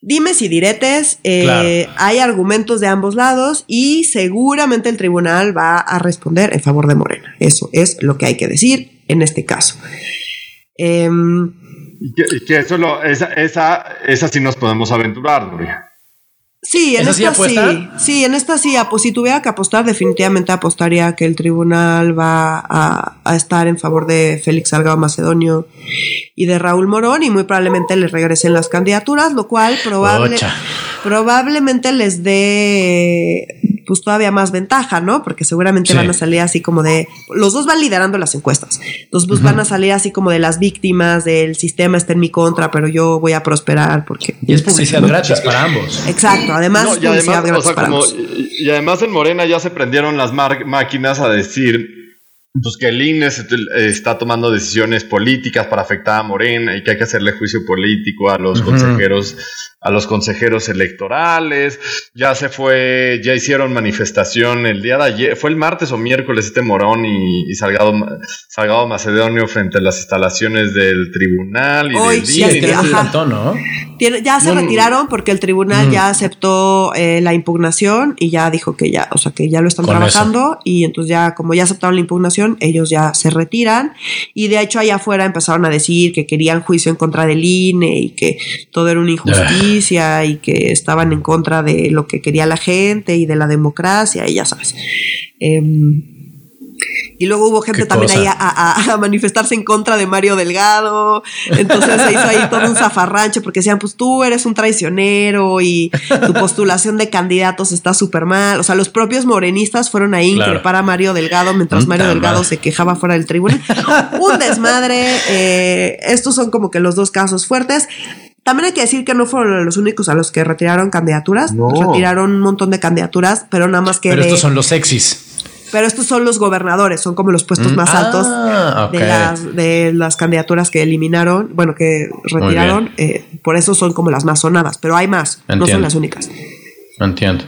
Dime si diretes, eh, hay argumentos de ambos lados y seguramente el tribunal va a responder en favor de Morena. Eso es lo que hay que decir en este caso. Em, que, eso lo, esa, esa, esa sí nos podemos aventurar, Gloria. Sí, en esta sí, sí, en esta sí, pues si tuviera que apostar, definitivamente apostaría que el tribunal va a, estar en favor de Félix Salgado Macedonio y de Raúl Morón y muy probablemente les regresen las candidaturas, lo cual probable, probablemente les dé pues todavía más ventaja, ¿no? Porque seguramente van a salir así como de, los dos van liderando las encuestas, los pues van a salir así como de las víctimas, del sistema está en mi contra, pero yo voy a prosperar porque... Y es publicidad gratis para ambos. Exacto, además, y, además y además en Morena ya se prendieron las máquinas a decir pues que el INE está tomando decisiones políticas para afectar a Morena y que hay que hacerle juicio político a los consejeros a los consejeros electorales, ya se fue, ya hicieron manifestación el día de ayer, fue el martes o miércoles este Morón y, Salgado, Salgado Macedonio frente a las instalaciones del tribunal y Hoy, sí, ¿no? ya se retiraron porque el tribunal ya aceptó eh, la impugnación y ya dijo que ya, o sea, que ya lo están trabajando y entonces ya, como ya aceptaron la impugnación, ellos ya se retiran y de hecho allá afuera empezaron a decir que querían juicio en contra del INE y que todo era una injusticia y que estaban en contra de lo que quería la gente y de la democracia y ya sabes. Em, y luego hubo gente también ahí a, manifestarse en contra de Mario Delgado. Entonces se hizo ahí todo un zafarrancho porque decían, pues tú eres un traicionero y tu postulación de candidatos está súper mal. O sea, los propios morenistas fueron ahí a increpar a Mario Delgado mientras Mario Delgado se quejaba fuera del tribunal. un desmadre. Eh, estos son como que los dos casos fuertes. También hay que decir que no fueron los únicos a los que retiraron candidaturas. Retiraron un montón de candidaturas, pero nada más que. Pero estos son los sexys. Pero estos son los gobernadores, son como los puestos mm. más altos ah, de, las, de las candidaturas que eliminaron, bueno, que retiraron. Eh, por eso son como las más sonadas, pero hay más, no son las únicas. Entiendo.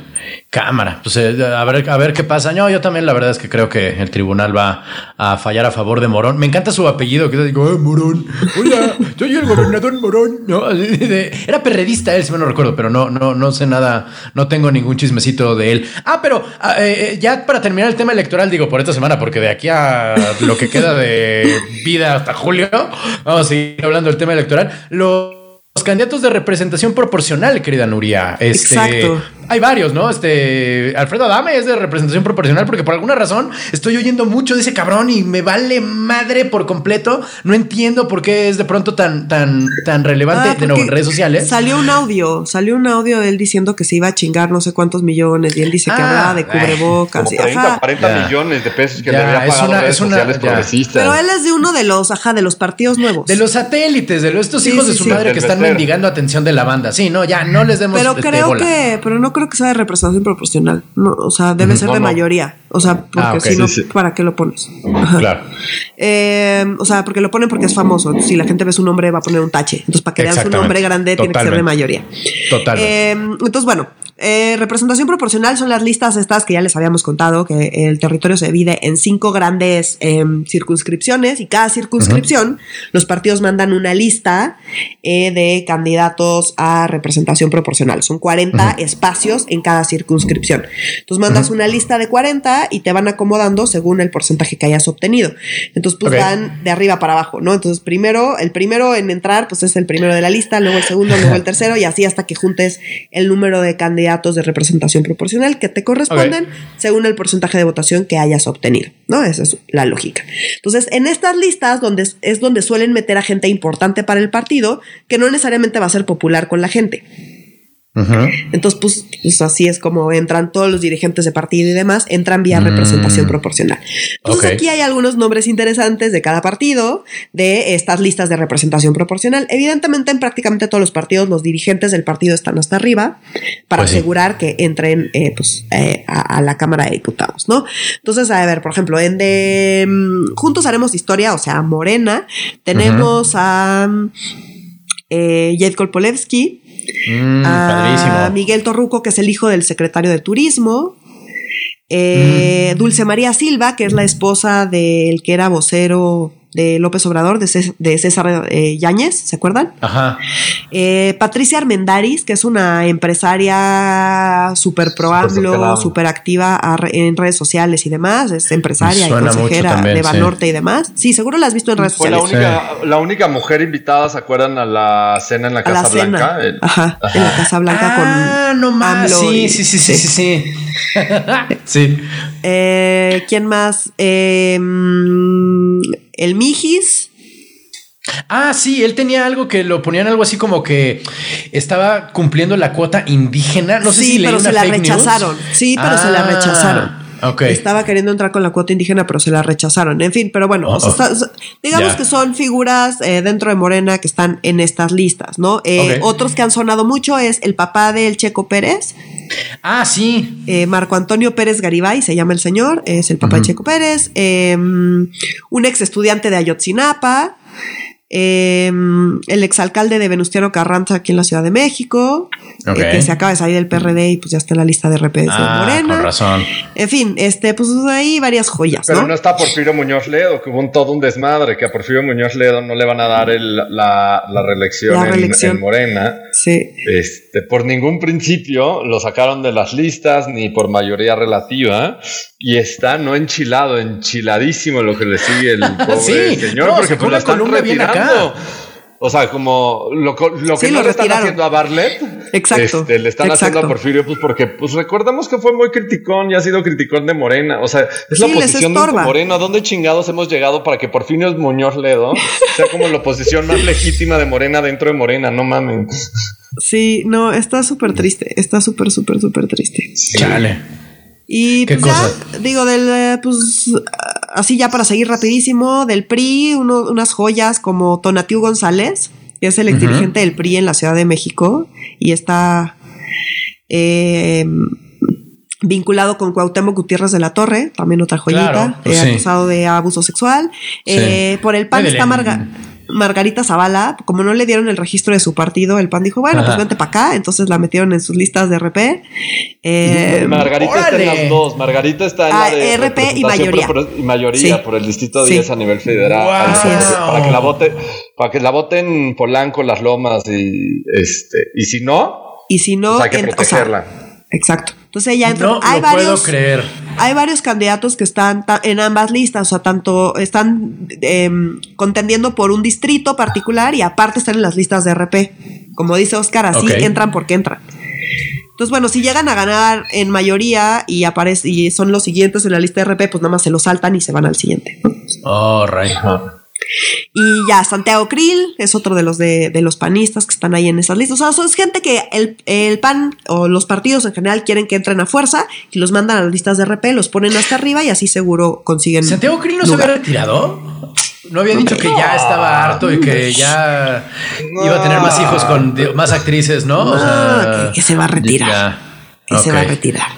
Cámara, pues eh, a ver, a ver qué pasa. No, yo también la verdad es que creo que el tribunal va a fallar a favor de Morón. Me encanta su apellido, que digo, eh, Morón, hola, soy el gobernador Morón. No, era perredista él, si me no recuerdo, pero no, no, no sé nada, no tengo ningún chismecito de él. Ah, pero ah, eh, ya para terminar el tema electoral, digo, por esta semana, porque de aquí a lo que queda de vida hasta julio, vamos a seguir hablando del tema electoral. Los candidatos de representación proporcional, querida Nuria. Este, Exacto hay varios, ¿no? Este Alfredo Adame es de representación proporcional porque por alguna razón estoy oyendo mucho de ese cabrón y me vale madre por completo. No entiendo por qué es de pronto tan, tan, tan relevante ah, de nuevo en redes sociales. Salió un audio, salió un audio de él diciendo que se iba a chingar no sé cuántos millones y él dice que ah, hablaba de cubrebocas. Como 30, 40 millones de pesos que le había pagado es una, redes progresistas. Pero él es de uno de los, ajá, de los partidos nuevos. De los satélites, de los, estos hijos de su madre que están mendigando atención de la banda. Sí, no, ya no les demos Pero este, creo que, pero no creo que sea de representación proporcional. No, o sea, debe ser de mayoría. O sea, porque ah, si no, ¿para qué lo pones? Claro. Eh, o sea, porque lo ponen porque es famoso. Si la gente ve su nombre, va a poner un tache. Entonces, para que vean su nombre grande, tiene que ser de mayoría. Total. Eh, entonces, bueno, eh, representación proporcional son las listas estas que ya les habíamos contado, que el territorio se divide en cinco grandes em, circunscripciones y cada circunscripción los partidos mandan una lista eh, de candidatos a representación proporcional. Son 40 espacios en cada circunscripción. Entonces mandas una lista de 40 y te van acomodando según el porcentaje que hayas obtenido. Entonces pues van de arriba para abajo, ¿no? Entonces primero, el primero en entrar pues es el primero de la lista, luego el segundo, luego el tercero y así hasta que juntes el número de candidatos datos de representación proporcional que te corresponden según el porcentaje de votación que hayas obtenido, ¿no? Esa es la lógica. Entonces, en estas listas donde es donde suelen meter a gente importante para el partido que no necesariamente va a ser popular con la gente. Entonces, pues, pues, así es como entran todos los dirigentes de partido y demás, entran vía mm. representación proporcional. Entonces, aquí hay algunos nombres interesantes de cada partido, de estas listas de representación proporcional. Evidentemente, en prácticamente todos los partidos, los dirigentes del partido están hasta arriba para pues asegurar que entren eh, pues, eh, a, la Cámara de Diputados, ¿no? Entonces, a ver, por ejemplo, en de mm, Juntos Haremos Historia, o sea, Morena, tenemos a eh, Jedkol Polevsky, Mm, a Miguel Torruco, que es el hijo del secretario de Turismo. Eh, mm. Dulce María Silva, que es la esposa del que era vocero de López Obrador, de, César, eh, Yáñez, ¿se acuerdan? Ajá. Eh, Patricia Armendaris, que es una empresaria súper probable, súper activa en redes sociales y demás, es empresaria y consejera de Banorte y demás. Sí, seguro la has visto en redes Fue sociales. La única, la única mujer invitada, ¿se acuerdan? A la cena en la Casa Blanca. Ajá, en la Casa Blanca con. Ah, no más. Sí, sí, sí, sí, sí, sí. sí. Eh, ¿Quién más? Eh, el Mijis. Ah, sí, él tenía algo que lo ponían algo así como que estaba cumpliendo la cuota indígena. No sé sí, si pero se la rechazaron. Sí, pero se la ah, rechazaron. Okay. Estaba queriendo entrar con la cuota indígena, pero se la rechazaron. En fin, pero bueno, digamos que son figuras eh, dentro de Morena que están en estas listas, ¿no? Eh, otros que han sonado mucho es el papá del Checo Pérez. Ah, sí. Eh, Marco Antonio Pérez Garibay, se llama el señor, es el papá de Checo Pérez. Em, un ex estudiante de Ayotzinapa. Em, el exalcalde de Venustiano Carranza aquí en la Ciudad de México, eh, que se acaba de salir del PRD y pues ya está en la lista de RPS de ah, Morena. Con razón. En fin, este, pues hay varias joyas. Pero no, está Porfirio Muñoz Ledo, que hubo un, todo un desmadre, que a Porfirio Muñoz Ledo no le van a dar la, reelección, En, Morena. Sí. Este, por ningún principio lo sacaron de las listas, ni por mayoría relativa. Y está no enchilado, enchiladísimo lo que le sigue el pobre señor, porque pues lo están retirando. O sea, como lo, lo que no le están haciendo a Barlet, exacto, este, le están haciendo a Porfirio, pues porque pues recordamos que fue muy criticón y ha sido criticón de Morena. O sea, es la oposición de Morena. ¿A dónde chingados hemos llegado para que Porfirio Muñoz Ledo sea como la oposición más legítima de Morena dentro de Morena? No mamen. Sí, no, está súper triste. Está súper, súper, súper triste. Chale. Y pues ya, digo, del, eh, pues así ya para seguir rapidísimo, del PRI, unas joyas como Tonatiu González, que es el ex dirigente del PRI en la Ciudad de México y está eh, vinculado con Cuauhtémoc Gutiérrez de la Torre, también otra joyita, pues eh, acusado de abuso sexual. por el PAN está Marga. Margarita Zavala, como no le dieron el registro de su partido, el PAN dijo, bueno, pues vente para acá, entonces la metieron en sus listas de RP. Eh, Margarita está en las dos. Margarita está en Ah, la de RP y mayoría. por- y mayoría Sí. por el distrito Sí. 10 a nivel federal. Wow. Así es. Para que la vote, para que la voten Polanco, Las Lomas y este y si no, y si no, pues hay que ent- o sea, protegerla. exacto. Entonces ya entra. No hay lo varios, puedo creer. hay varios candidatos que están en ambas listas, o sea, tanto están em, contendiendo por un distrito particular y aparte están en las listas de RP. Como dice Oscar, así entran porque entran. Entonces, bueno, si llegan a ganar en mayoría y aparece y son los siguientes en la lista de RP, pues nada más se lo saltan y se van al siguiente. Oh, right. Y ya, Santiago Krill es otro de los de, de los panistas que están ahí en esas listas. O sea, son es gente que el, el PAN o los partidos en general quieren que entren a fuerza y los mandan a las listas de RP, los ponen hasta arriba y así seguro consiguen. ¿Santiago Krill no se había retirado? ¿No había dicho que ya estaba harto y que ya iba a tener más hijos con más actrices, no? O No, sea, que- que se va a retirar. ya. Que se va a retirar.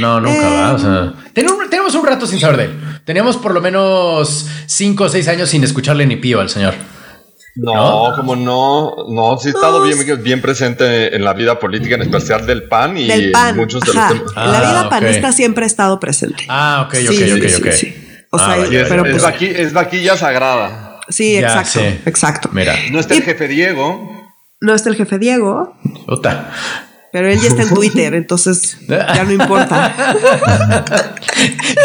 No, nunca Eh. va. O sea, tenemos, tenemos un rato sin saber de él. Teníamos por lo menos cinco o seis años sin escucharle ni pío al señor. No, como no, no, sí he estado bien, bien presente en la vida política, en especial del PAN y Del PAN. muchos de ajá. los temas. La Ah, vida ok. panista siempre ha estado presente. Ah, ok, ok, Sí, ok, sí, ok. sí, sí. O Ah, sea, vaya, Y es, pero es pues- vaqui- es vaquilla sagrada. Sí, Ya, exacto. sí. Exacto. Mira, No está el jefe Diego. No está el jefe Diego, puta. Pero él ya está en Twitter, entonces ya no importa.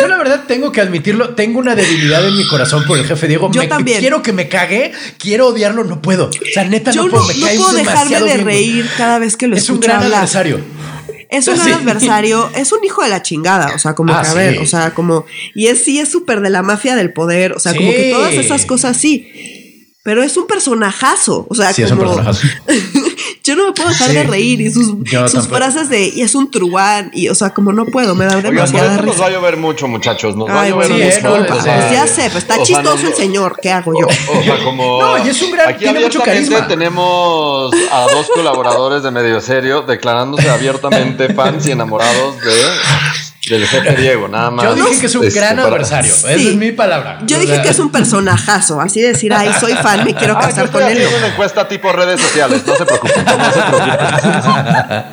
Yo la verdad tengo que admitirlo, tengo una debilidad en mi corazón por el jefe Diego. Yo Me- también. Quiero que me cague, quiero odiarlo, no puedo. O sea, neta, Yo no puedo, me no cae puedo dejarme de bien, reír cada vez que lo Es un escucho gran hablar. adversario. Es un gran Sí. adversario, es un hijo de la chingada, o sea, como Ah, que a ver, sí. o sea, como, y es sí es súper de la mafia del poder, o sea, como que Sí. todas esas cosas sí, pero es un personajazo, o sea, Sí, es un como, personajazo. yo no me puedo dejar Sí. de reír y sus, sus frases de, y es un truán, y o sea, como no puedo, me da demasiada eso nos risa. va a llover mucho, muchachos. Nos va a llover Sí, mucho. ¿eh? No, disculpa, o sea, pues ya sé, pues está sea, chistoso no- el señor, ¿qué hago yo? O sea, como. No, y es un gran- Aquí tiene mucho carisma. tenemos a dos colaboradores de Medio Serio declarándose abiertamente fans y enamorados de, del jefe Diego, nada más. Yo dije que es un Este, gran para- adversario. Esa es mi palabra. Yo O dije sea, que es un personajazo, así decir, ay, soy fan, me quiero Ah, casar con él. no. una encuesta tipo redes sociales, no se preocupen, no se preocupen.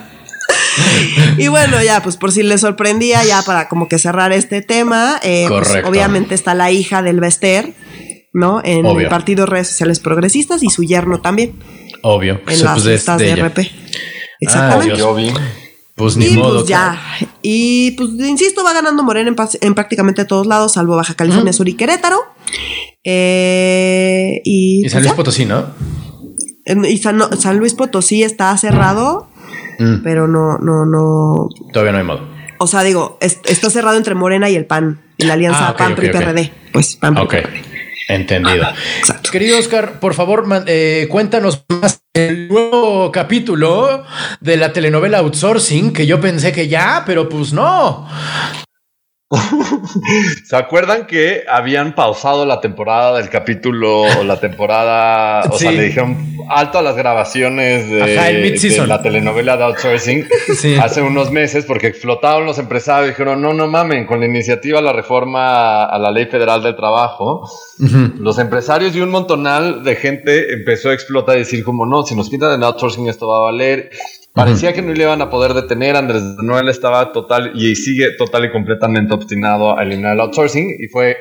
Y bueno, ya, pues por si les sorprendía, ya para como que cerrar este tema, eh, pues, obviamente está la hija del Bester, ¿no? En Obvio. el Partido Redes Sociales Progresistas y su yerno también Obvio. en las pues, de- listas de. RP. Exactamente. Dios. Pues ni y modo. pues ya. Y pues insisto, va ganando Morena en, en prácticamente todos lados, salvo Baja California Sur y Querétaro. Eh, y, Y pues, San Luis ya. Potosí, ¿no? Y San, no, San Luis Potosí está cerrado, Mm, pero no, no, no, todavía no hay modo. O sea, digo, es- está cerrado entre Morena y el PAN, en la alianza Ah, ok, PAN ok, PRI ok. PRD. Pues PAN Entendido. Exacto. Querido Oscar, por favor, man- eh, cuéntanos más el nuevo capítulo de la telenovela Outsourcing, que yo pensé que ya, pero pues no. ¿Se acuerdan que habían pausado la temporada del capítulo o la temporada? O sea, le dijeron alto a las grabaciones de, Ajá, la telenovela de outsourcing Sí. hace unos meses porque explotaron los empresarios y dijeron, no, no mamen, con la iniciativa la reforma a la ley federal del trabajo, los empresarios y un montonal de gente empezó a explotar y decir como, no, si nos quitan el outsourcing esto va a valer. Parecía que no le iban a poder detener. Andrés Manuel estaba total y sigue total y completamente obstinado a eliminar el outsourcing. Y fue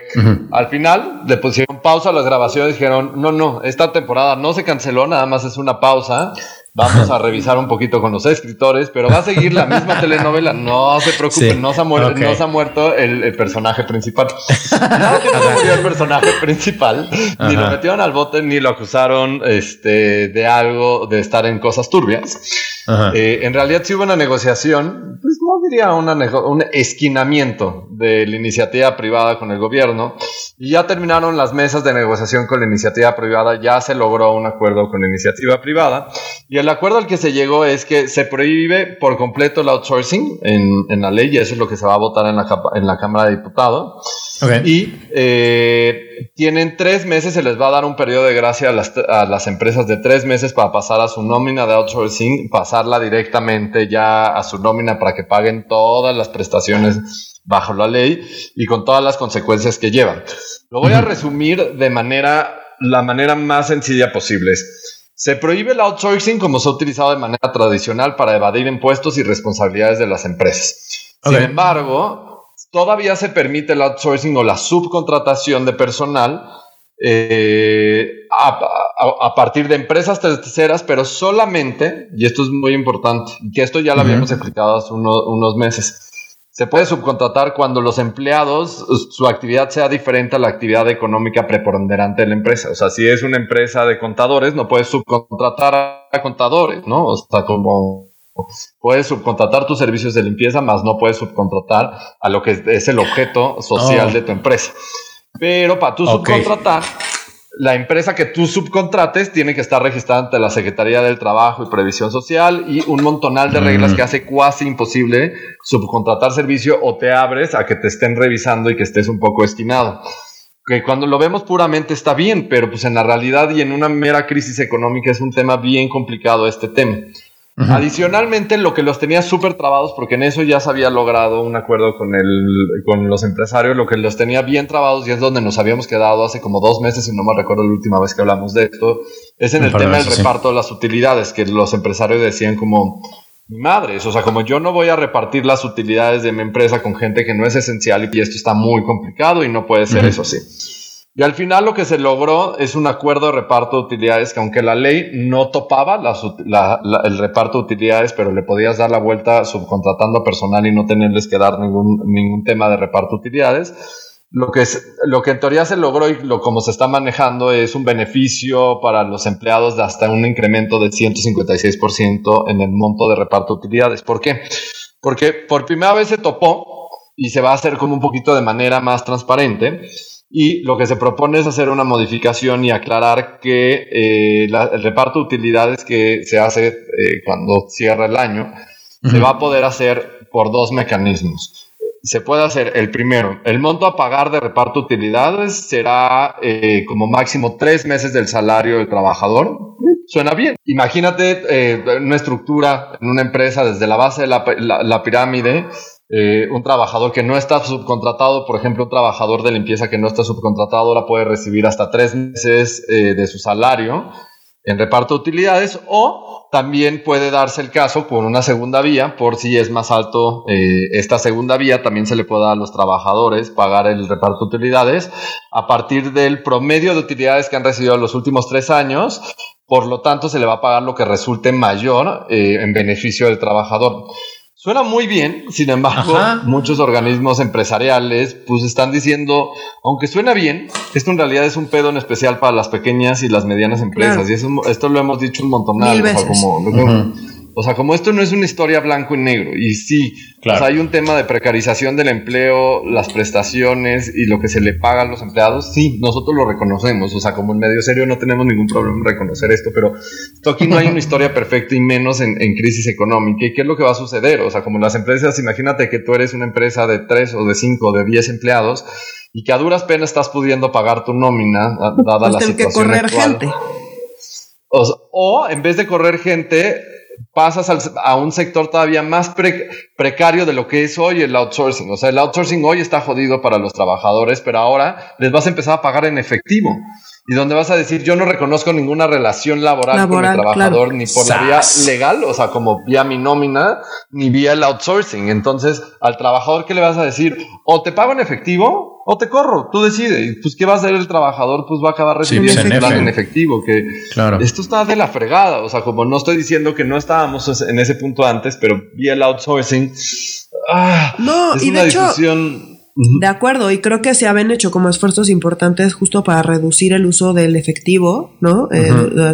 al final, le pusieron pausa a las grabaciones. Dijeron: No, no, esta temporada no se canceló, nada más es una pausa. Vamos a revisar un poquito con los escritores, pero va a seguir la misma telenovela. No se preocupen, Sí, no, se ha muer- ok. no se ha muerto el, el personaje principal. No que no se murió el personaje principal, ni lo Ajá. metieron al bote, ni lo acusaron este, de algo, de estar en cosas turbias. Ajá. Eh, en realidad sí hubo una negociación, pues no diría una un esquinamiento de la iniciativa privada con el gobierno. Y ya terminaron las mesas de negociación con la iniciativa privada, ya se logró un acuerdo con la iniciativa privada. Y el acuerdo al que se llegó es que se prohíbe por completo el outsourcing en, en la ley, y eso es lo que se va a votar en la, en la Cámara de Diputados. Ok. Y eh, tienen tres meses, se les va a dar un periodo de gracia a las, a las empresas de tres meses para pasar a su nómina de outsourcing, pasarla directamente ya a su nómina para que paguen todas las prestaciones bajo la ley y con todas las consecuencias que llevan. Lo voy a resumir de manera la manera más sencilla posible. Se prohíbe el outsourcing como se ha utilizado de manera tradicional para evadir impuestos y responsabilidades de las empresas. Sin embargo, todavía se permite el outsourcing o la subcontratación de personal eh, a, partir de empresas terceras, pero solamente, y esto es muy importante, y que esto ya lo habíamos explicado hace unos meses, se puede subcontratar cuando los empleados, su actividad sea diferente a la actividad económica preponderante de la empresa. O sea, si es una empresa de contadores, no puedes subcontratar a contadores, ¿no? O sea, como puedes subcontratar tus servicios de limpieza, más no puedes subcontratar a lo que es el objeto social oh. de tu empresa. Pero para tú subcontratar, la empresa que tú subcontrates tiene que estar registrada ante la Secretaría del Trabajo y Previsión Social y un montonal de reglas mm. que hace casi imposible subcontratar servicio o te abres a que te estén revisando y que estés un poco estimado. Que cuando lo vemos puramente está bien, pero pues en la realidad y en una mera crisis económica es un tema bien complicado este tema. Adicionalmente, lo que los tenía súper trabados, porque en eso ya se había logrado un acuerdo con, el, con los empresarios, lo que los tenía bien trabados y es donde nos habíamos quedado hace como dos meses, y no me recuerdo la última vez que hablamos de esto, es en el tema del reparto de las utilidades, que los empresarios decían como, madres, o sea, como yo no voy a repartir las utilidades de mi empresa con gente que no es esencial y esto está muy complicado y no puede ser eso así. Y al final lo que se logró es un acuerdo de reparto de utilidades que aunque la ley no topaba el reparto de utilidades, pero le podías dar la vuelta subcontratando personal y no tenerles que dar ningún, ningún tema de reparto de utilidades. Lo que, es, lo que en teoría se logró y lo como se está manejando es un beneficio para los empleados de hasta un incremento del 156% en el monto de reparto de utilidades. ¿Por qué? Porque por primera vez se topó y se va a hacer como un poquito de manera más transparente y lo que se propone es hacer una modificación y aclarar que eh, el reparto de utilidades que se hace eh, cuando cierra el año se va a poder hacer por dos mecanismos. Se puede hacer el primero, el monto a pagar de reparto de utilidades será eh, como máximo tres meses del salario del trabajador. Suena bien. Imagínate una estructura en una empresa desde la base de la, la pirámide eh, un trabajador que no está subcontratado, por ejemplo, un trabajador de limpieza que no está subcontratado, ahora puede recibir hasta tres meses eh, de su salario en reparto de utilidades o también puede darse el caso con una segunda vía, por si es más alto eh, esta segunda vía, también se le puede dar a los trabajadores pagar el reparto de utilidades a partir del promedio de utilidades que han recibido en los últimos tres años, por lo tanto se le va a pagar lo que resulte mayor en beneficio del trabajador. Suena muy bien, sin embargo, muchos organismos empresariales pues están diciendo, aunque suena bien, esto en realidad es un pedo en especial para las pequeñas y las medianas empresas. Y eso, esto lo hemos dicho un montón. de como, o sea, como esto no es una historia blanco y negro, y sí, hay un tema de precarización del empleo, las prestaciones y lo que se le paga a los empleados, sí, nosotros lo reconocemos, o sea, como en medio serio no tenemos ningún problema en reconocer esto, pero esto aquí no hay una historia perfecta y menos en, crisis económica. ¿Y qué es lo que va a suceder? O sea, como las empresas, imagínate que tú eres una empresa de tres o de cinco o de diez empleados y que a duras penas estás pudiendo pagar tu nómina, dada pues la situación que correr gente. o en vez de correr gente, pasas a un sector todavía más precario de lo que es hoy el outsourcing. O sea, el outsourcing hoy está jodido para los trabajadores, pero ahora les vas a empezar a pagar en efectivo. Y donde vas a decir, yo no reconozco ninguna relación laboral, con el trabajador, ni por la vía legal, o sea, como vía mi nómina, ni vía el outsourcing. Entonces, al trabajador, ¿qué le vas a decir? O te pago en efectivo, o te corro, tú decides. Pues, ¿qué va a hacer el trabajador? Pues va a acabar recibiendo en efectivo. Que claro. esto está de la fregada. O sea, como no estoy diciendo que no estábamos en ese punto antes, pero vi el outsourcing. Ah, no, y de hecho. De acuerdo, y creo que se habían hecho como esfuerzos importantes justo para reducir el uso del efectivo, ¿no? Eh,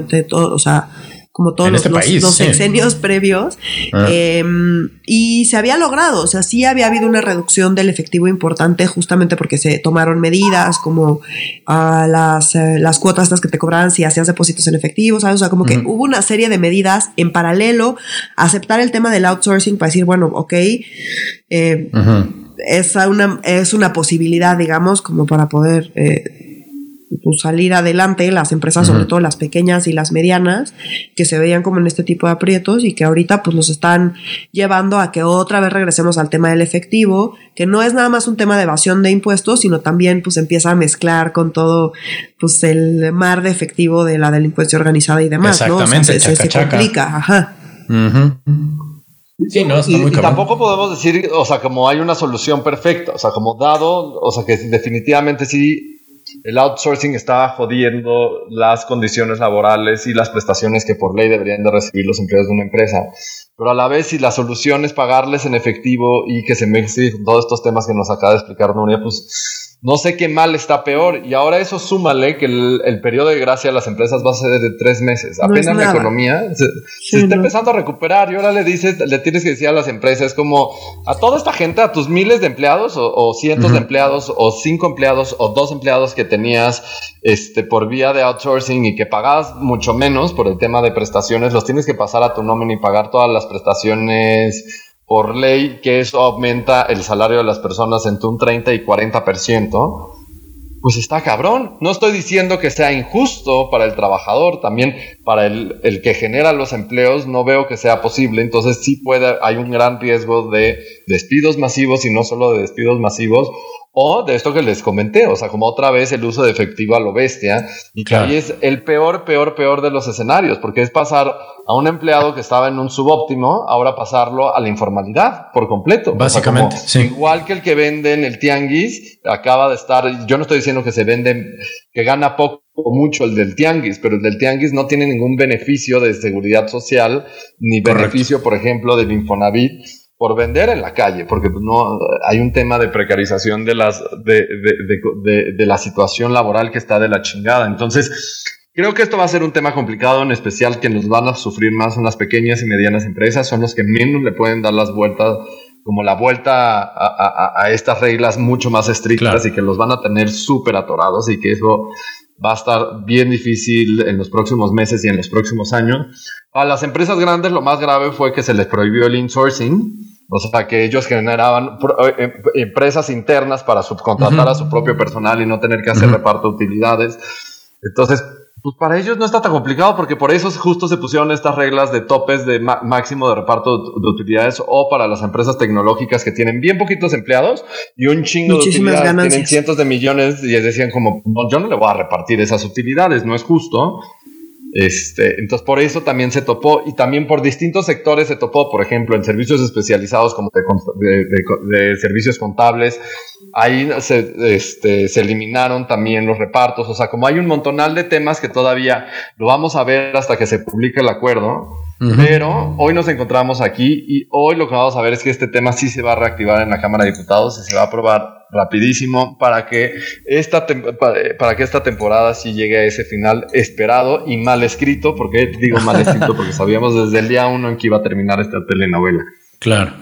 de todo, o sea, como todos los, este sexenios previos. Ah. Em, y se había logrado, o sea, sí había habido una reducción del efectivo importante justamente porque se tomaron medidas como a las, eh, las cuotas las que te cobraban si hacías depósitos en efectivo, ¿sabes? O sea, como que hubo una serie de medidas en paralelo aceptar el tema del outsourcing para decir, bueno, ok, eh, es, una, es una posibilidad, digamos, como para poder... Eh, pues, salir adelante, las empresas, sobre todo las pequeñas y las medianas, que se veían como en este tipo de aprietos y que ahorita pues nos están llevando a que otra vez regresemos al tema del efectivo, que no es nada más un tema de evasión de impuestos, sino también pues empieza a mezclar con todo pues el mar de efectivo de la delincuencia organizada y demás, Exactamente, ¿no? se, se, complica, ajá. Sí, no, está y, tampoco podemos decir, o sea, como hay una solución perfecta, o sea, como dado, o sea, que definitivamente sí el outsourcing está jodiendo las condiciones laborales y las prestaciones que por ley deberían de recibir los empleados de una empresa. Pero a la vez, si la solución es pagarles en efectivo y que se mezclen todos estos temas que nos acaba de explicar Nuria, pues no sé qué mal está peor. Y ahora eso súmale que el, periodo de gracia a las empresas va a ser de tres meses. Apenas la economía se, está empezando a recuperar y ahora le dices, le tienes que decir a las empresas como a toda esta gente, a tus miles de empleados o, cientos de empleados o cinco empleados o dos empleados que tenías este, por vía de outsourcing y que pagabas mucho menos por el tema de prestaciones, los tienes que pasar a tu nómina y pagar todas las prestaciones por ley que eso aumenta el salario de las personas entre un 30 y 40%, pues está cabrón. No estoy diciendo que sea injusto para el trabajador, también para el, el, que genera los empleos, no veo que sea posible. Entonces sí puede, hay un gran riesgo de despidos masivos y no solo de despidos masivos, o de esto que les comenté, o sea, como otra vez el uso de efectivo a lo bestia, y ahí es el peor, peor, peor de los escenarios, porque es pasar a un empleado que estaba en un subóptimo, ahora pasarlo a la informalidad por completo. Básicamente, Igual que el que vende en el tianguis, acaba de estar, yo no estoy diciendo que se vende, que gana poco o mucho el del tianguis, pero el del tianguis no tiene ningún beneficio de seguridad social, ni beneficio, por ejemplo, del Infonavit por vender en la calle, porque pues, no hay un tema de precarización de las de, de, de, la situación laboral que está de la chingada. Entonces, creo que esto va a ser un tema complicado, en especial que nos van a sufrir más son las pequeñas y medianas empresas, son los que menos le pueden dar las vueltas, como la vuelta a, a, estas reglas mucho más estrictas y que los van a tener súper atorados y que eso va a estar bien difícil en los próximos meses y en los próximos años. A las empresas grandes lo más grave fue que se les prohibió el insourcing o sea, que ellos generaban eh, em, empresas internas para subcontratar a su propio personal y no tener que hacer reparto de utilidades. Entonces, pues para ellos no está tan complicado porque por eso justo se pusieron estas reglas de topes de máximo de reparto de, utilidades o para las empresas tecnológicas que tienen bien poquitos empleados y un chingo de utilidades, tienen cientos de millones y decían como, no, yo no le voy a repartir esas utilidades, no es justo. Este, entonces, por eso también se topó y también por distintos sectores se topó, por ejemplo, en servicios especializados como de, servicios contables, ahí se, este, se eliminaron también los repartos, o sea, como hay un montonal de temas que todavía lo vamos a ver hasta que se publique el acuerdo, pero hoy nos encontramos aquí y hoy lo que vamos a ver es que este tema sí se va a reactivar en la Cámara de Diputados y se va a aprobar rapidísimo para que esta, para que esta temporada sí llegue a ese final esperado y mal escrito. porque digo mal escrito? Porque sabíamos desde el día uno en que iba a terminar esta telenovela. Claro.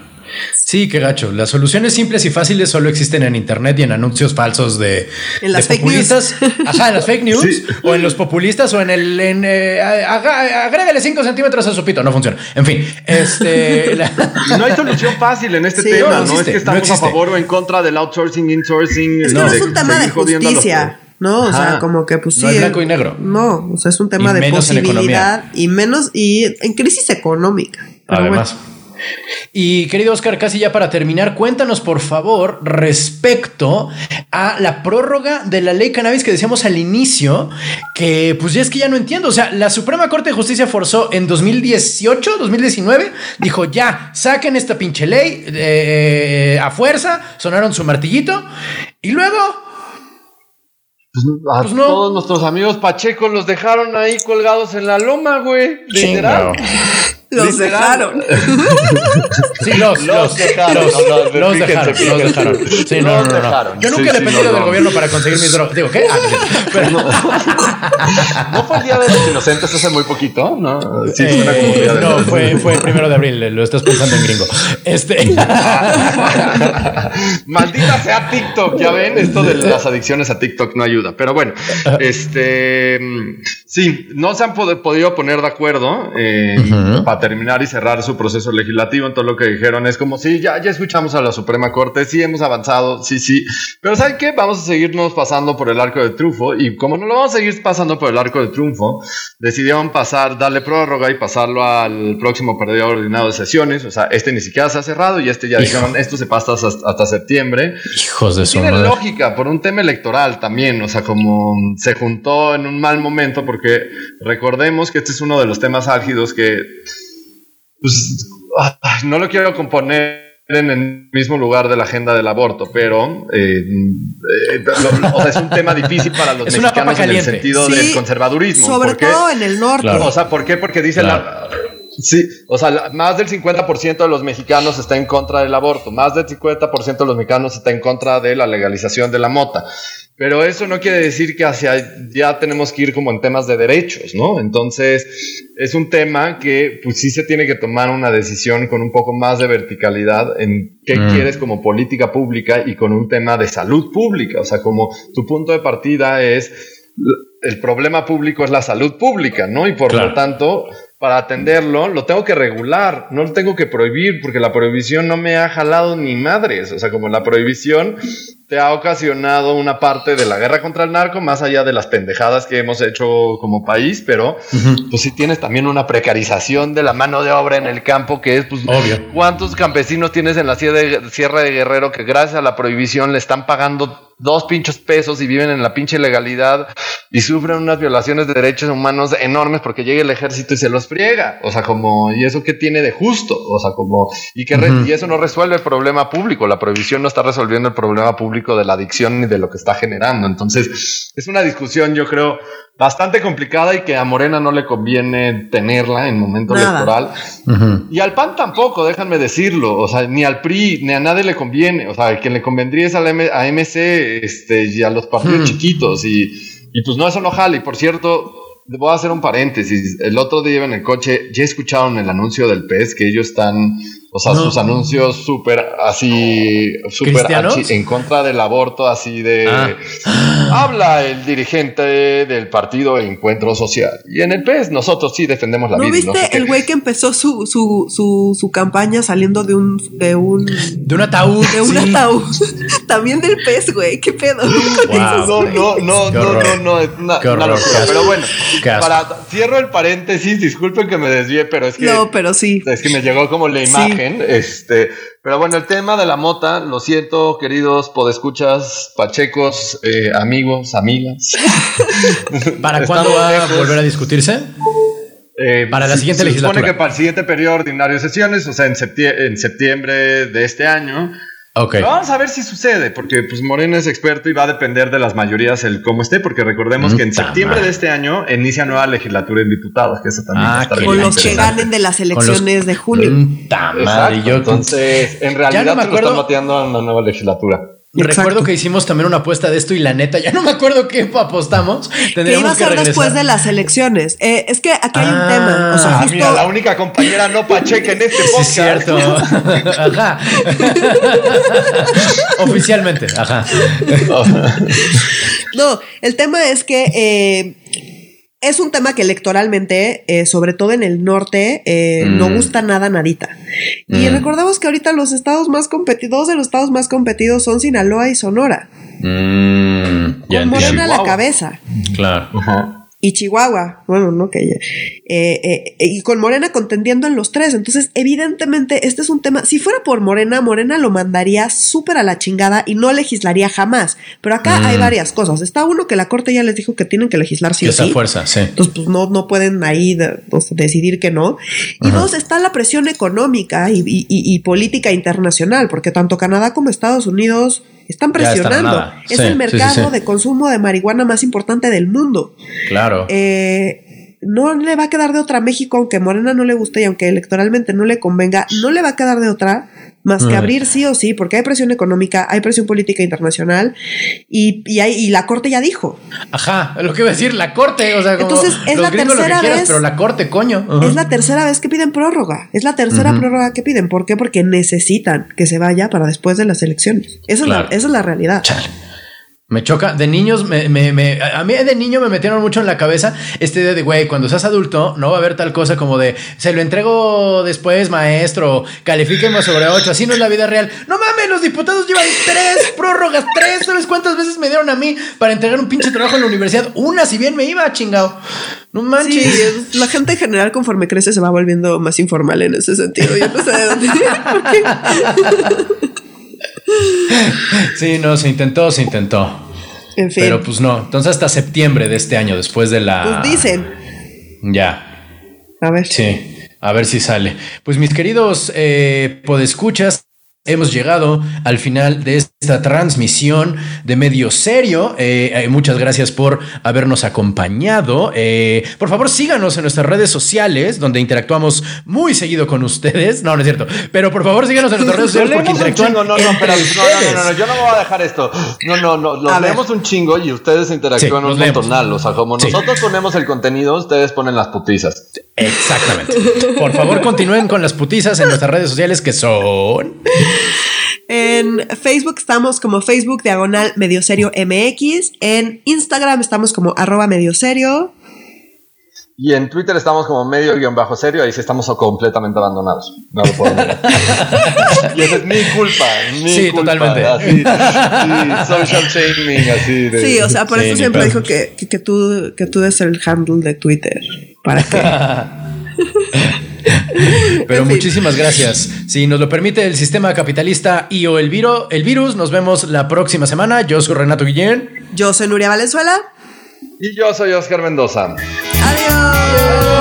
Sí, qué gacho. Las soluciones simples y fáciles solo existen en internet y en anuncios falsos de, ¿En las populistas. Ajá, en las fake news. O en los populistas o en el. En, eh, agrégale 5 centímetros a su pito. No funciona. En fin, este. No hay solución fácil en este tema. No, es que estamos a favor o en contra del outsourcing, insourcing. no, es un tema de justicia. ¿no? O sea, como que pues sí. No es blanco y negro. No, o sea, es un tema de posibilidad y menos y en crisis económica. Además. Y querido Oscar, casi ya para terminar, cuéntanos por favor respecto a la prórroga de la ley cannabis que decíamos al inicio, que pues ya es que ya no entiendo. O sea, la Suprema Corte de Justicia forzó en 2018, 2019, dijo ya, saquen esta pinche ley eh, a fuerza, sonaron su martillito y luego pues, a pues todos nuestros amigos Pacheco los dejaron ahí colgados en la loma, güey. Literal. Los dejaron. Sí, los, los, dejaron. Los, dejaron. Los dejaron. Sí, no, no, no, Yo nunca le he pedido del gobierno para conseguir mis drogas. Digo, ¿qué? Ah, no. fue el día de los inocentes hace muy poquito? No, sí, eh, No, fue, fue el primero de abril. Lo estás pensando en gringo. Este. Maldita sea TikTok. Ya ven, esto de las adicciones a TikTok no ayuda. Pero bueno, este. Sí, no se han podido poner de acuerdo eh, para terminar y cerrar su proceso legislativo. Entonces lo que dijeron es como, sí, ya, ya escuchamos a la Suprema Corte, sí hemos avanzado, sí, sí. Pero ¿saben qué? Vamos a seguirnos pasando por el arco de triunfo. Y como no lo vamos a seguir pasando por el arco de triunfo, decidieron pasar, darle prórroga y pasarlo al próximo periodo ordenado de sesiones. O sea, este ni siquiera se ha cerrado y este ya dijeron, esto se pasa hasta, septiembre. Hijos de su Tiene lógica por un tema electoral también. O sea, como se juntó en un mal momento porque porque recordemos que este es uno de los temas álgidos que pues, no lo quiero componer en el mismo lugar de la agenda del aborto, pero eh, eh, es un tema difícil para los mexicanos en el sentido del conservadurismo. Sobre todo en el norte. O sea, ¿por qué? Porque dice la... Sí, o sea, más del 50% de los mexicanos está en contra del aborto, más del 50% de los mexicanos está en contra de la legalización de la mota. Pero eso no quiere decir que hacia ya tenemos que ir como en temas de derechos, ¿no? Entonces, es un tema que pues sí se tiene que tomar una decisión con un poco más de verticalidad en qué mm. quieres como política pública y con un tema de salud pública. O sea, como tu punto de partida es el problema público es la salud pública, ¿no? Y por lo tanto, para atenderlo, lo tengo que regular, no lo tengo que prohibir, porque la prohibición no me ha jalado ni madres. O sea, como la prohibición te ha ocasionado una parte de la guerra contra el narco, más allá de las pendejadas que hemos hecho como país, pero pues sí tienes también una precarización de la mano de obra en el campo, que es pues Obvio. cuántos campesinos tienes en la Sierra de Guerrero que gracias a la prohibición le están pagando dos pinchos pesos y viven en la pinche legalidad y sufren unas violaciones de derechos humanos enormes porque llega el ejército y se los friega. O sea, como, ¿y eso qué tiene de justo? O sea, como, y que y eso no resuelve el problema público. La prohibición no está resolviendo el problema público de la adicción ni de lo que está generando. Entonces, es una discusión, yo creo, bastante complicada y que a Morena no le conviene tenerla en momento electoral. Y al PAN tampoco, déjenme decirlo. O sea, ni al PRI, ni a nadie le conviene. O sea, quien le convendría es a, a MC este, y a los partidos chiquitos. Y, y pues no, eso no jala. Y por cierto, voy a hacer un paréntesis. El otro día en el coche, ya escucharon el anuncio del PES que ellos están o sea, sus anuncios súper así, súper en contra del aborto, así de... Ah. Habla el dirigente del partido Encuentro Social. Y en el PES nosotros sí defendemos la vida. ¿No viste el güey que empezó su, su, su, su, campaña saliendo de un... De un, de un ataúd. De un ataúd. También del PES, güey. ¿Qué pedo? No, no, no, no, no, no, es una, locura. Pero bueno, para, cierro el paréntesis, disculpen que me desvíe, pero es que... No, pero sí. Es que me llegó como la imagen. Este, pero bueno, el tema de la mota, lo siento, queridos podescuchas, pachecos, eh, amigos, amigas. ¿Para cuándo va a volver a discutirse? Eh, para la siguiente legislatura. Se supone que para el siguiente periodo ordinario de sesiones, o sea, en, en septiembre de este año, vamos a ver si sucede, porque pues Morena es experto y va a depender de las mayorías el cómo esté, porque recordemos que en septiembre de este año inicia nueva legislatura en diputados, que eso también ah, está Con los que ganen de las elecciones de junio. entonces, en realidad no me acuerdo... están bateando a una nueva legislatura. Recuerdo que hicimos también una apuesta de esto y la neta, ya no me acuerdo qué apostamos. ¿Qué iba a ser después de las elecciones? Eh, es que aquí hay un tema. O sea, ah, mira, la única compañera no pacheca en este podcast. Sí, cierto. ajá. Oficialmente, ajá. no, el tema es que eh, es un tema que electoralmente, eh, sobre todo en el norte, eh, no mm. gusta nada nadita. Y mm. recordamos que ahorita los estados más competidos, de los estados más competidos son Sinaloa y Sonora. Mm, con Morena a la cabeza. Claro y Chihuahua, bueno, ¿no? Que, eh, eh, y con Morena contendiendo en los tres. Entonces, evidentemente, este es un tema. Si fuera por Morena, Morena lo mandaría súper a la chingada y no legislaría jamás. Pero acá hay mm. varias cosas. Está uno que la Corte ya les dijo que tienen que legislar sí Esa fuerza, sí. Entonces, pues no, no pueden ahí pues, decidir que no. Y dos, está la presión económica y, y política internacional, porque tanto Canadá como Estados Unidos están presionando. es el mercado de consumo de marihuana más importante del mundo. Claro. Eh, no le va a quedar de otra México, aunque Morena no le guste y aunque electoralmente no le convenga, no le va a quedar de otra más que abrir sí o sí, porque hay presión económica, hay presión política internacional y, y, hay, y la Corte ya dijo. Ajá, lo que iba a decir, la Corte, o sea, como Entonces, es la tercera vez, pero la Corte, coño. Es la tercera vez que piden prórroga, es la tercera prórroga que piden. ¿Por qué? Porque necesitan que se vaya para después de las elecciones. Esa, es, la, esa es la realidad. Me choca. De niños, me, me, me, a mí de niño me metieron mucho en la cabeza este idea de, güey, cuando seas adulto, no va a haber tal cosa como de, se lo entrego después, maestro, califíqueme sobre ocho. Así no es la vida real. No mames, los diputados llevan tres prórrogas, tres. ¿Sabes cuántas veces me dieron a mí para entregar un pinche trabajo en la universidad? Una, si bien me iba, chingado. No manches. Sí, la gente en general, conforme crece, se va volviendo más informal en ese sentido. Yo no sé de dónde. Sí, no, se intentó, se intentó. En fin. Pero pues no. Entonces hasta septiembre de este año, después de la. Pues dicen. Ya. A ver. Sí. A ver si sale. Pues mis queridos eh, podescuchas, Hemos llegado al final de esta transmisión de medio serio. Eh, eh, muchas gracias por habernos acompañado. Eh, por favor, síganos en nuestras redes sociales, donde interactuamos muy seguido con ustedes. No, no es cierto. Pero por favor, síganos en nuestras redes sociales porque interactúan. No, no, no, pero, no, no, no, yo no voy a dejar esto. No, no, no. Los leemos un chingo y ustedes interactúan sí, un montonal. O sea, como sí. nosotros ponemos el contenido, ustedes ponen las putizas. Exactamente. Por favor, continúen con las putizas en nuestras redes sociales que son. En Facebook estamos como Facebook Diagonal Medio Serio MX. En Instagram estamos como arroba medio serio. Y en Twitter estamos como medio guion bajo serio, ahí sí estamos completamente abandonados. No lo puedo Y esa es mi culpa. Mi sí, culpa, totalmente. Así, sí, social shaming, así. De, sí, o sea, por sí, eso siempre dijo que, que, que, tú, que tú des el handle de Twitter. Para que. Pero muchísimas gracias. Si nos lo permite el sistema capitalista y o el, viro, el virus, nos vemos la próxima semana. Yo soy Renato Guillén. Yo soy Nuria Valenzuela. Y yo soy Oscar Mendoza. Adiós.